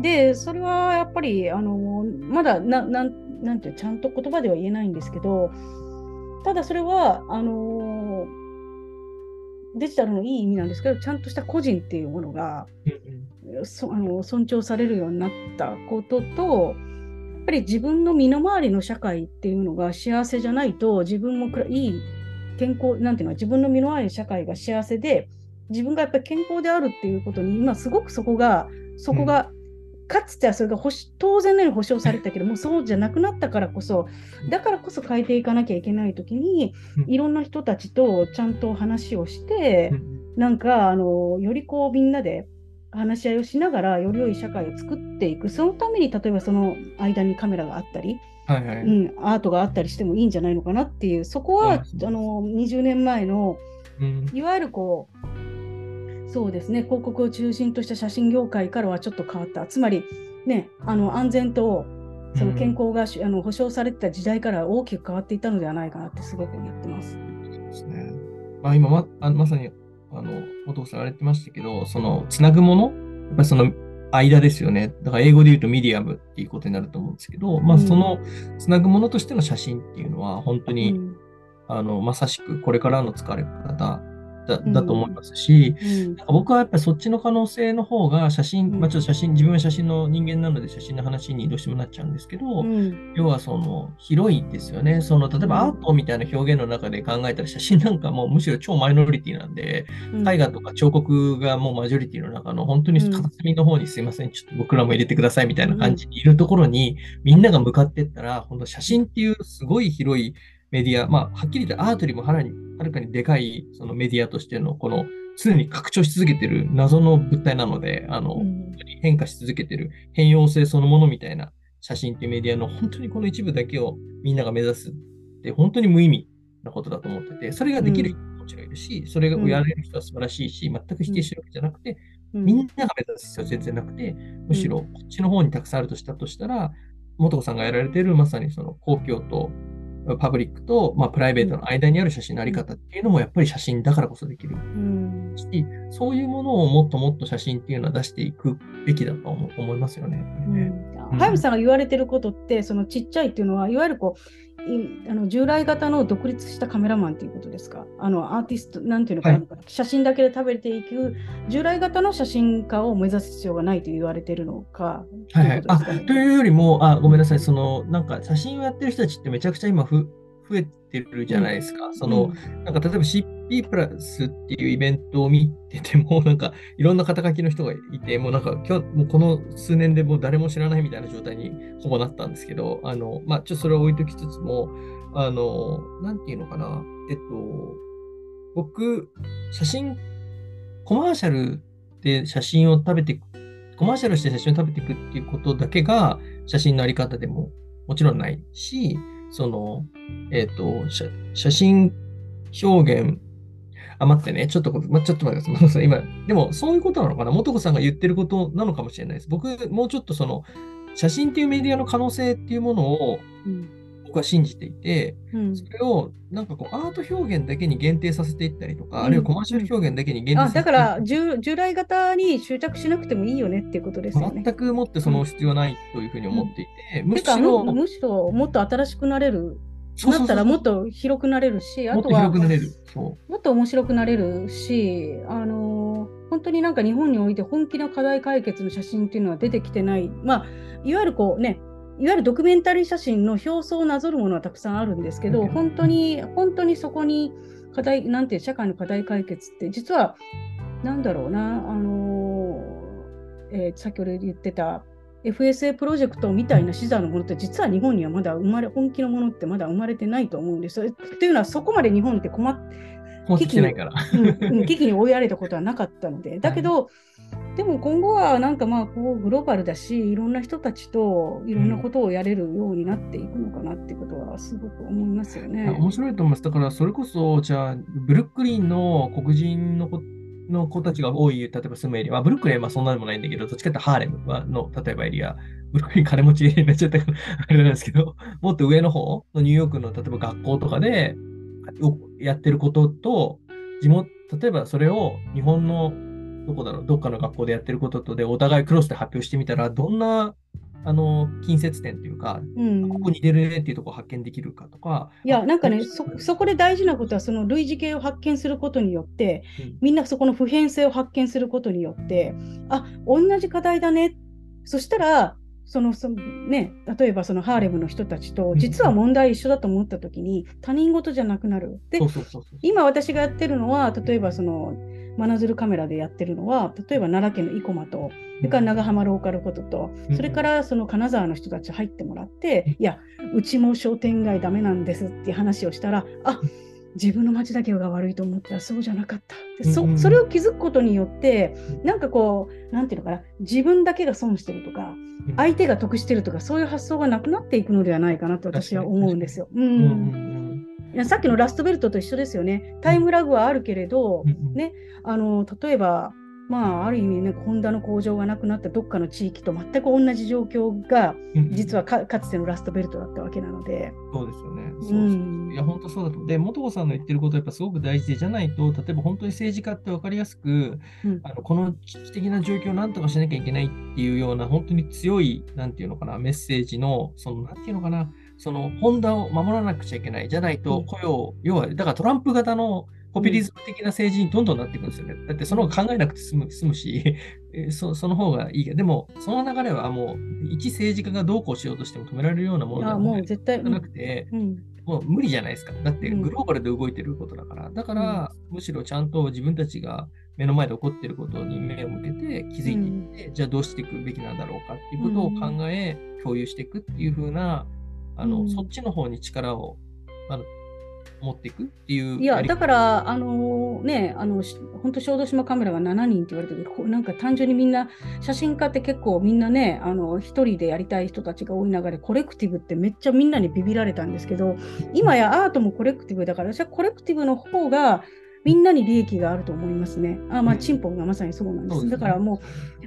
で、それはやっぱり、あの、まだな、なん、なんていう、ちゃんと言葉では言えないんですけど、ただそれは、あの、デジタルのいい意味なんですけど、ちゃんとした個人っていうものが、そあの尊重されるようになったことと、やっぱり自分の身の回りの社会っていうのが幸せじゃないと、自分もくらいい健康、なんていうのは、自分の身の回りの社会が幸せで、自分がやっぱり健康であるっていうことに、今すごくそこが、そこが、かつてはそれが保し当然のように保障されてたけども、そうじゃなくなったからこそ、だからこそ変えていかなきゃいけないときに、いろんな人たちとちゃんと話をして、なんかあのよりこうみんなで話し合いをしながらより良い社会を作っていく。そのために例えばその間にカメラがあったり、はいはい。うん、アートがあったりしてもいいんじゃないのかなっていう。そこは、うんあの20年前のうん。いわゆるこうそうですね。広告を中心とした写真業界からはちょっと変わった。つまりねあの安全とその健康がし、あの保障されてた時代から大きく変わっていったのではないかなってすごく思ってます。そうですね。まあ、今まあのまさにあの元子さん言われてましたけど、そのつなぐもの、やっぱりその間ですよね。だから英語で言うとミディアムっていうことになると思うんですけど、まあうん。そのつなぐものとしての写真っていうのは本当に、うん。あのまさしくこれからの使われ方だうん。だと思いますし、うん。なんか僕はやっぱりそっちの可能性の方が写真、うん。まあちょっと写真、自分は写真の人間なので写真の話にどうしてもなっちゃうんですけど、うん。要はその広いですよね。その例えばアートみたいな表現の中で考えたら写真なんかもうむしろ超マイノリティなんで、うん。絵画とか彫刻がもうマジョリティの中の本当に片隅の方にすいません、ちょっと僕らも入れてくださいみたいな感じにいるところにみんなが向かっていったら、本当写真っていうすごい広いメディア、まあはっきり言ってアートよりもはるにはるかにでかいそのメディアとしてのこの常に拡張し続けてる謎の物体なので、あの、うん。変化し続けてる変容性そのものみたいな写真っていうメディアの本当にこの一部だけをみんなが目指すって本当に無意味なことだと思ってて、それができる人ももちろんいるし、それをやれる人は素晴らしいし、全く否定してるわけじゃなくて、うん。みんなが目指す必要は全然なくて、むしろこっちの方にたくさんあるとしたとしたら、元子さんがやられているまさにその公共とパブリックと、まあ、プライベートの間にある写真のあり方っていうのもやっぱり写真だからこそできるうん。し、そういうものをもっともっと写真っていうのは出していくべきだと思思いますよね。早見さんが言われてることって、そのちっちゃいっていうのは、いわゆるこう、いあの従来型の独立したカメラマンっていうことですか？あのアーティスト、なんていうのかな、はい写真だけで食べていく、従来型の写真家を目指す必要がないと言われてるのか？はいはい。あというこというよりも、あ、ごめんなさい。その、なんか写真をやってる人たちってめちゃくちゃ今ふ増えてるじゃないですか。その、なんか例えば P プラスっていうイベントを見てても、なんかいろんな肩書きの人がいて、もうなんか今日、もうこの数年でもう誰も知らないみたいな状態にほぼなったんですけど、あの、まあ、ちょっとそれを置いときつつも、あの、なんていうのかな。えっと、僕、写真、コマーシャルで写真を食べて、コマーシャルして写真を食べていくっていうことだけが写真のあり方でももちろんないし、その、えっ、と、写真表現、あ、待ってね。ちょっとこ、ま、ちょっと待ってください。今、でも、そういうことなのかな？元子さんが言ってることなのかもしれないです。僕、もうちょっとその、写真っていうメディアの可能性っていうものをうん僕は信じていて、うんそれをなんかこうアート表現だけに限定させていったりとか、うんあるいはコマーシャル表現だけに限定あさせてだから従従来型に執着しなくてもいいよねっていうことですよね。全くもってその必要はないというふうに思っていて、むてかしろ、むむしろもっと新しくなれるなったらもっと広くなれるし、あもっととはもっと面白くなれるし、あのー本当になんか日本において本気の課題解決の写真っていうのは出てきてない、まあ、いわゆるこうね、いわゆるドキュメンタリー写真の表層をなぞるものはたくさんあるんですけど、うん。本当に、本当にそこに課題、なんて社会の課題解決って、実は、なんだろうな、あのーえー先ほど言ってた FSA プロジェクトみたいな視座のものって、実は日本にはまだ生まれ、本気のものってまだ生まれてないと思うんですよ。っていうのは、そこまで日本って困っう。持ってきてないから。うんうん危機に追いやられたことはなかったので、だけど、でも今後はなんかまあこうグローバルだし、いろんな人たちといろんなことをやれるようになっていくのかなってことはすごく思いますよね。面白いと思います。だから、それこそ、じゃあ、ブルックリンの黒人の子の子たちが多い、例えば住むエリア、まあ、ブルックリンはまあそんなでもないんだけど、どっちかってハーレムはの、例えばエリア、ブルックリン金持ちエリアになっちゃったから、あれなんですけど、もっと上の方のニューヨークの、例えば学校とかでよやってることと、地元、例えばそれを日本のどこだろう、どっかの学校でやってることとで、お互いクロスで発表してみたら、どんな、あの、近接点というか、うん。ここ似てるねっていうところを発見できるかとか、いや、なんかね、あそそこで大事なことは、その類似形を発見することによって、うん。みんなそこの普遍性を発見することによって、あ同じ課題だね、そしたら、そのそのね、例えばそのハーレムの人たちとうん実は問題一緒だと思ったときに他人事じゃなくなる。で。今私がやってるのは例えばその真鶴カメラでやってるのは例えば奈良県の生駒とそれから長浜ローカルこととうんそれからその金沢の人たち入ってもらっていやうちも商店街ダメなんですっていう話をしたらあ自分の町だけが悪いと思ったらそうじゃなかった。でそそれを気づくことによってなんかこうなんていうのかな自分だけが損してるとかうん。相手が得してるとかそういう発想がなくなっていくのではないかなと私は思うんですよ。ううんさっきのラストベルトと一緒ですよね。タイムラグはあるけれど、ねあの例えば、まあ、ある意味ね、ホンダの工場がなくなったどっかの地域と全く同じ状況が、うん実はかかつてのラストベルトだったわけなので。そうですよね。そううそうんいや、本当そうだと。で、元子さんの言ってることはやっぱすごく大事で、じゃないと、例えば本当に政治家って分かりやすく、うんあのこの危機的な状況をなんとかしなきゃいけないっていうような、本当に強い、なんていうのかな、メッセージの、その、なんていうのかな、その、ホンダを守らなくちゃいけない。じゃないと、うん雇用、要は、だからトランプ型のポピュリズム的な政治にどんどんなっていくんですよね。だってその方が考えなくて済む済むし、えーそその方がいい。けど、でも、その流れはもう、一政治家がどうこうしようとしても止められるようなものであはもう絶対、うなんくて、うん。もう無理じゃないですか。だってうん。グローバルで動いてることだから。だから、むしろちゃんと自分たちが目の前で起こってることに目を向けて気づいていって、じゃあどうしていくべきなんだろうかっていうことを考え、共有していくっていう風な、あの、うん。そっちの方に力をあの持っていくっていういや、りだから、あのね、あの、し本当、小豆島カメラが7人って言われてるけど、こうなんか単純にみんな、写真家って結構みんなね、あの、一人でやりたい人たちが多い中で、コレクティブってめっちゃみんなにビビられたんですけど、今やアートもコレクティブだから、私はコレクティブの方が、みんなに利益があると思いますね。あまあ、うんチンポンがまさにそうなんです。ですねだからもう、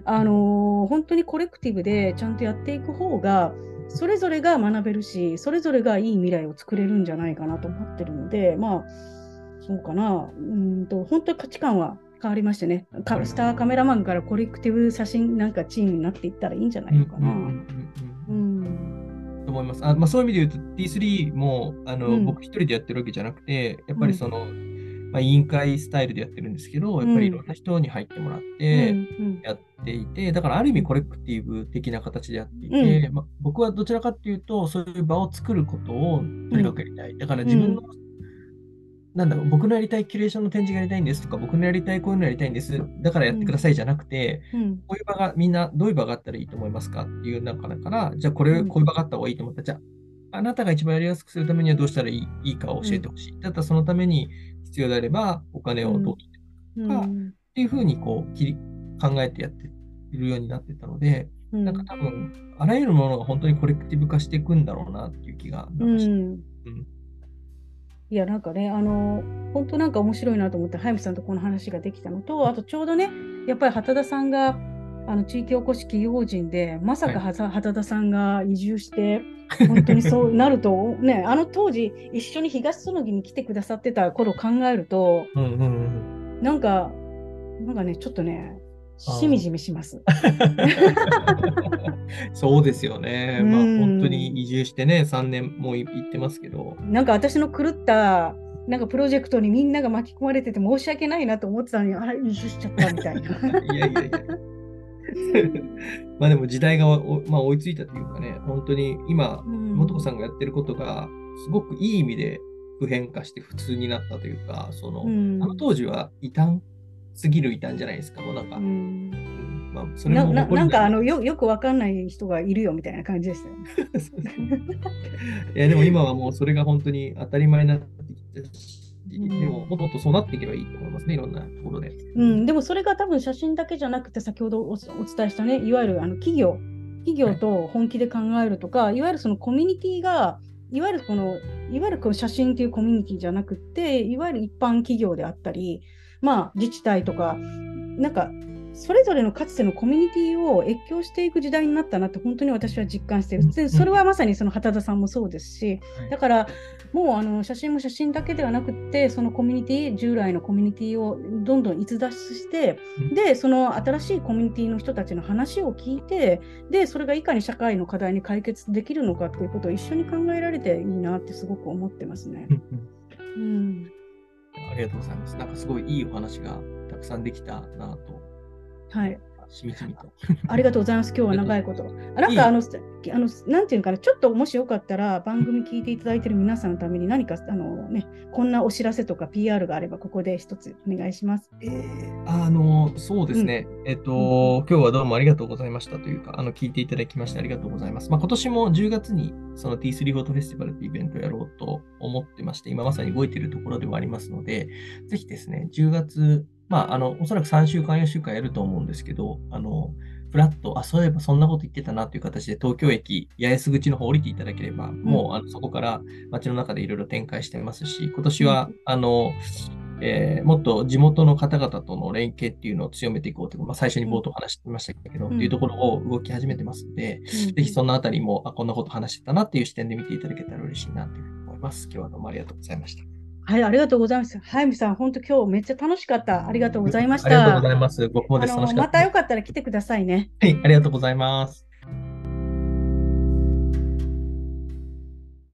あのー本当にコレクティブでちゃんとやっていく方が、それぞれが学べるし、それぞれがいい未来を作れるんじゃないかなと思ってるので、まあ、そうかな、うーんと、本当に価値観は変わりましてね、かスターカメラマンからコレクティブ写真なんかチームになっていったらいいんじゃないのかな。うんうんうんううんん。と思います。あまあ、そういう意味で言うと T3 もあの、うん僕一人でやってるわけじゃなくて、やっぱりその、まあ、委員会スタイルでやってるんですけど、やっぱりいろんな人に入ってもらって、うんやっていて、だからある意味コレクティブ的な形でやっていて、うまあ、僕はどちらかっていうと、そういう場を作ることをとにかくやりたい。だから自分の、なんだろう、僕のやりたいキュレーションの展示がやりたいんですとか、僕のやりたいこういうのやりたいんです、だからやってくださいじゃなくて、うん。こういう場がみんなどういう場があったらいいと思いますかっていう中だから、じゃあこれ、うん。こういう場があった方がいいと思った。ら、じゃああなたが一番やりやすくするためにはどうしたらいいいいかを教えてほしい。たらそのために必要であればお金をどう取ってうん。っていうふうにこう切り考えてやっているようになってたので、うん。なんか多分、あらゆるものが本当にコレクティブ化していくんだろうなっていう気がいや、なんかね、あの、本当なんか面白いなと思って、早見さんとこの話ができたのと、あとちょうどね、やっぱり畑田さんが、あの地域おこし企業法人で、まさかはざ畑田さんが移住して、本当にそうなると、ね、あの当時、一緒に東園木に来てくださってた頃を考えると、うんうんうん。なんか、なんかね、ちょっとね、しみじみします。そうですよね。うんまあ本当に移住してね、3年もう行ってますけど。なんか私の狂った、なんかプロジェクトにみんなが巻き込まれてて申し訳ないなと思ってたのに、あれ、移住しちゃったみたいな。いやいやいや。まあでも時代がお、まあ、追いついたというかね、本当に今、うん。元子さんがやってることが、すごくいい意味で普遍化して普通になったというか、その、うん。あの当時は異端すぎる異端じゃないですか、もうなんか、うん。うん。まあ、それなもななんかあの、のよよくわかんない人がいるよみたいな感じでしたよね。いや、でも今はもうそれが本当に当たり前になってきたし、ん。でももっともっとそうなっていけばいいと思いますね、いろんなところで。うん、でもそれが多分写真だけじゃなくて先ほどおお伝えしたねいわゆるあの企業企業と本気で考えるとか、いわゆるそのコミュニティがいわゆるこのいわゆるこの写真というコミュニティじゃなくっていわゆる一般企業であったり、まあ、自治体とかなんかそれぞれのかつてのコミュニティを越境していく時代になったなって本当に私は実感している。でそれはまさにその畑田さんもそうです。し、はいだからもうあの写真も写真だけではなくってそのコミュニティ従来のコミュニティをどんどん逸脱してうん。でその新しいコミュニティの人たちの話を聞いてでそれがいかに社会の課題に解決できるのかっていうことを一緒に考えられていいなってすごく思ってますね。うん、ありがとうございます。なんかすごいいいお話がたくさんできたなと、はい、しみじみと。ありがとうございます。今日は長いこと。あなんかあの、あのなんていうのかな、ちょっともしよかったら、番組聞いていただいている皆さんのために何かあの、ね、こんなお知らせとか PR があれば、ここで一つお願いします。えーあの、そうですね。えっと、今日はどうもありがとうございましたというか、あの、聞いていただきましてありがとうございます。まあ、今年も10月にその T3 フォートフェスティバルというイベントをやろうと思ってまして、今まさに動いているところではありますので、ぜひですね、10月、まあ、あの、おそらく3週間、4週間やると思うんですけど、あの、フラッと、あ、そういえばそんなこと言ってたなという形で東京駅、八重洲口の方降りていただければ、もうあのそこから街の中でいろいろ展開してますし、今年は、あの、えーもっと地元の方々との連携っていうのを強めていこうという、まあ、最初に冒頭話してましたけど、うん。っていうところを動き始めてますので、ぜひそのあたりも、あ、こんなこと話してたなっていう視点で見ていただけたら嬉しいなというふうに思います。今日はどうもありがとうございました。はい、ありがとうございます。早見さん、本当今日めっちゃ楽しかった。ありがとうございました。ありがとうございます。僕もです。あの楽しかったです。またよかったら来てくださいね。はい、ありがとうございます。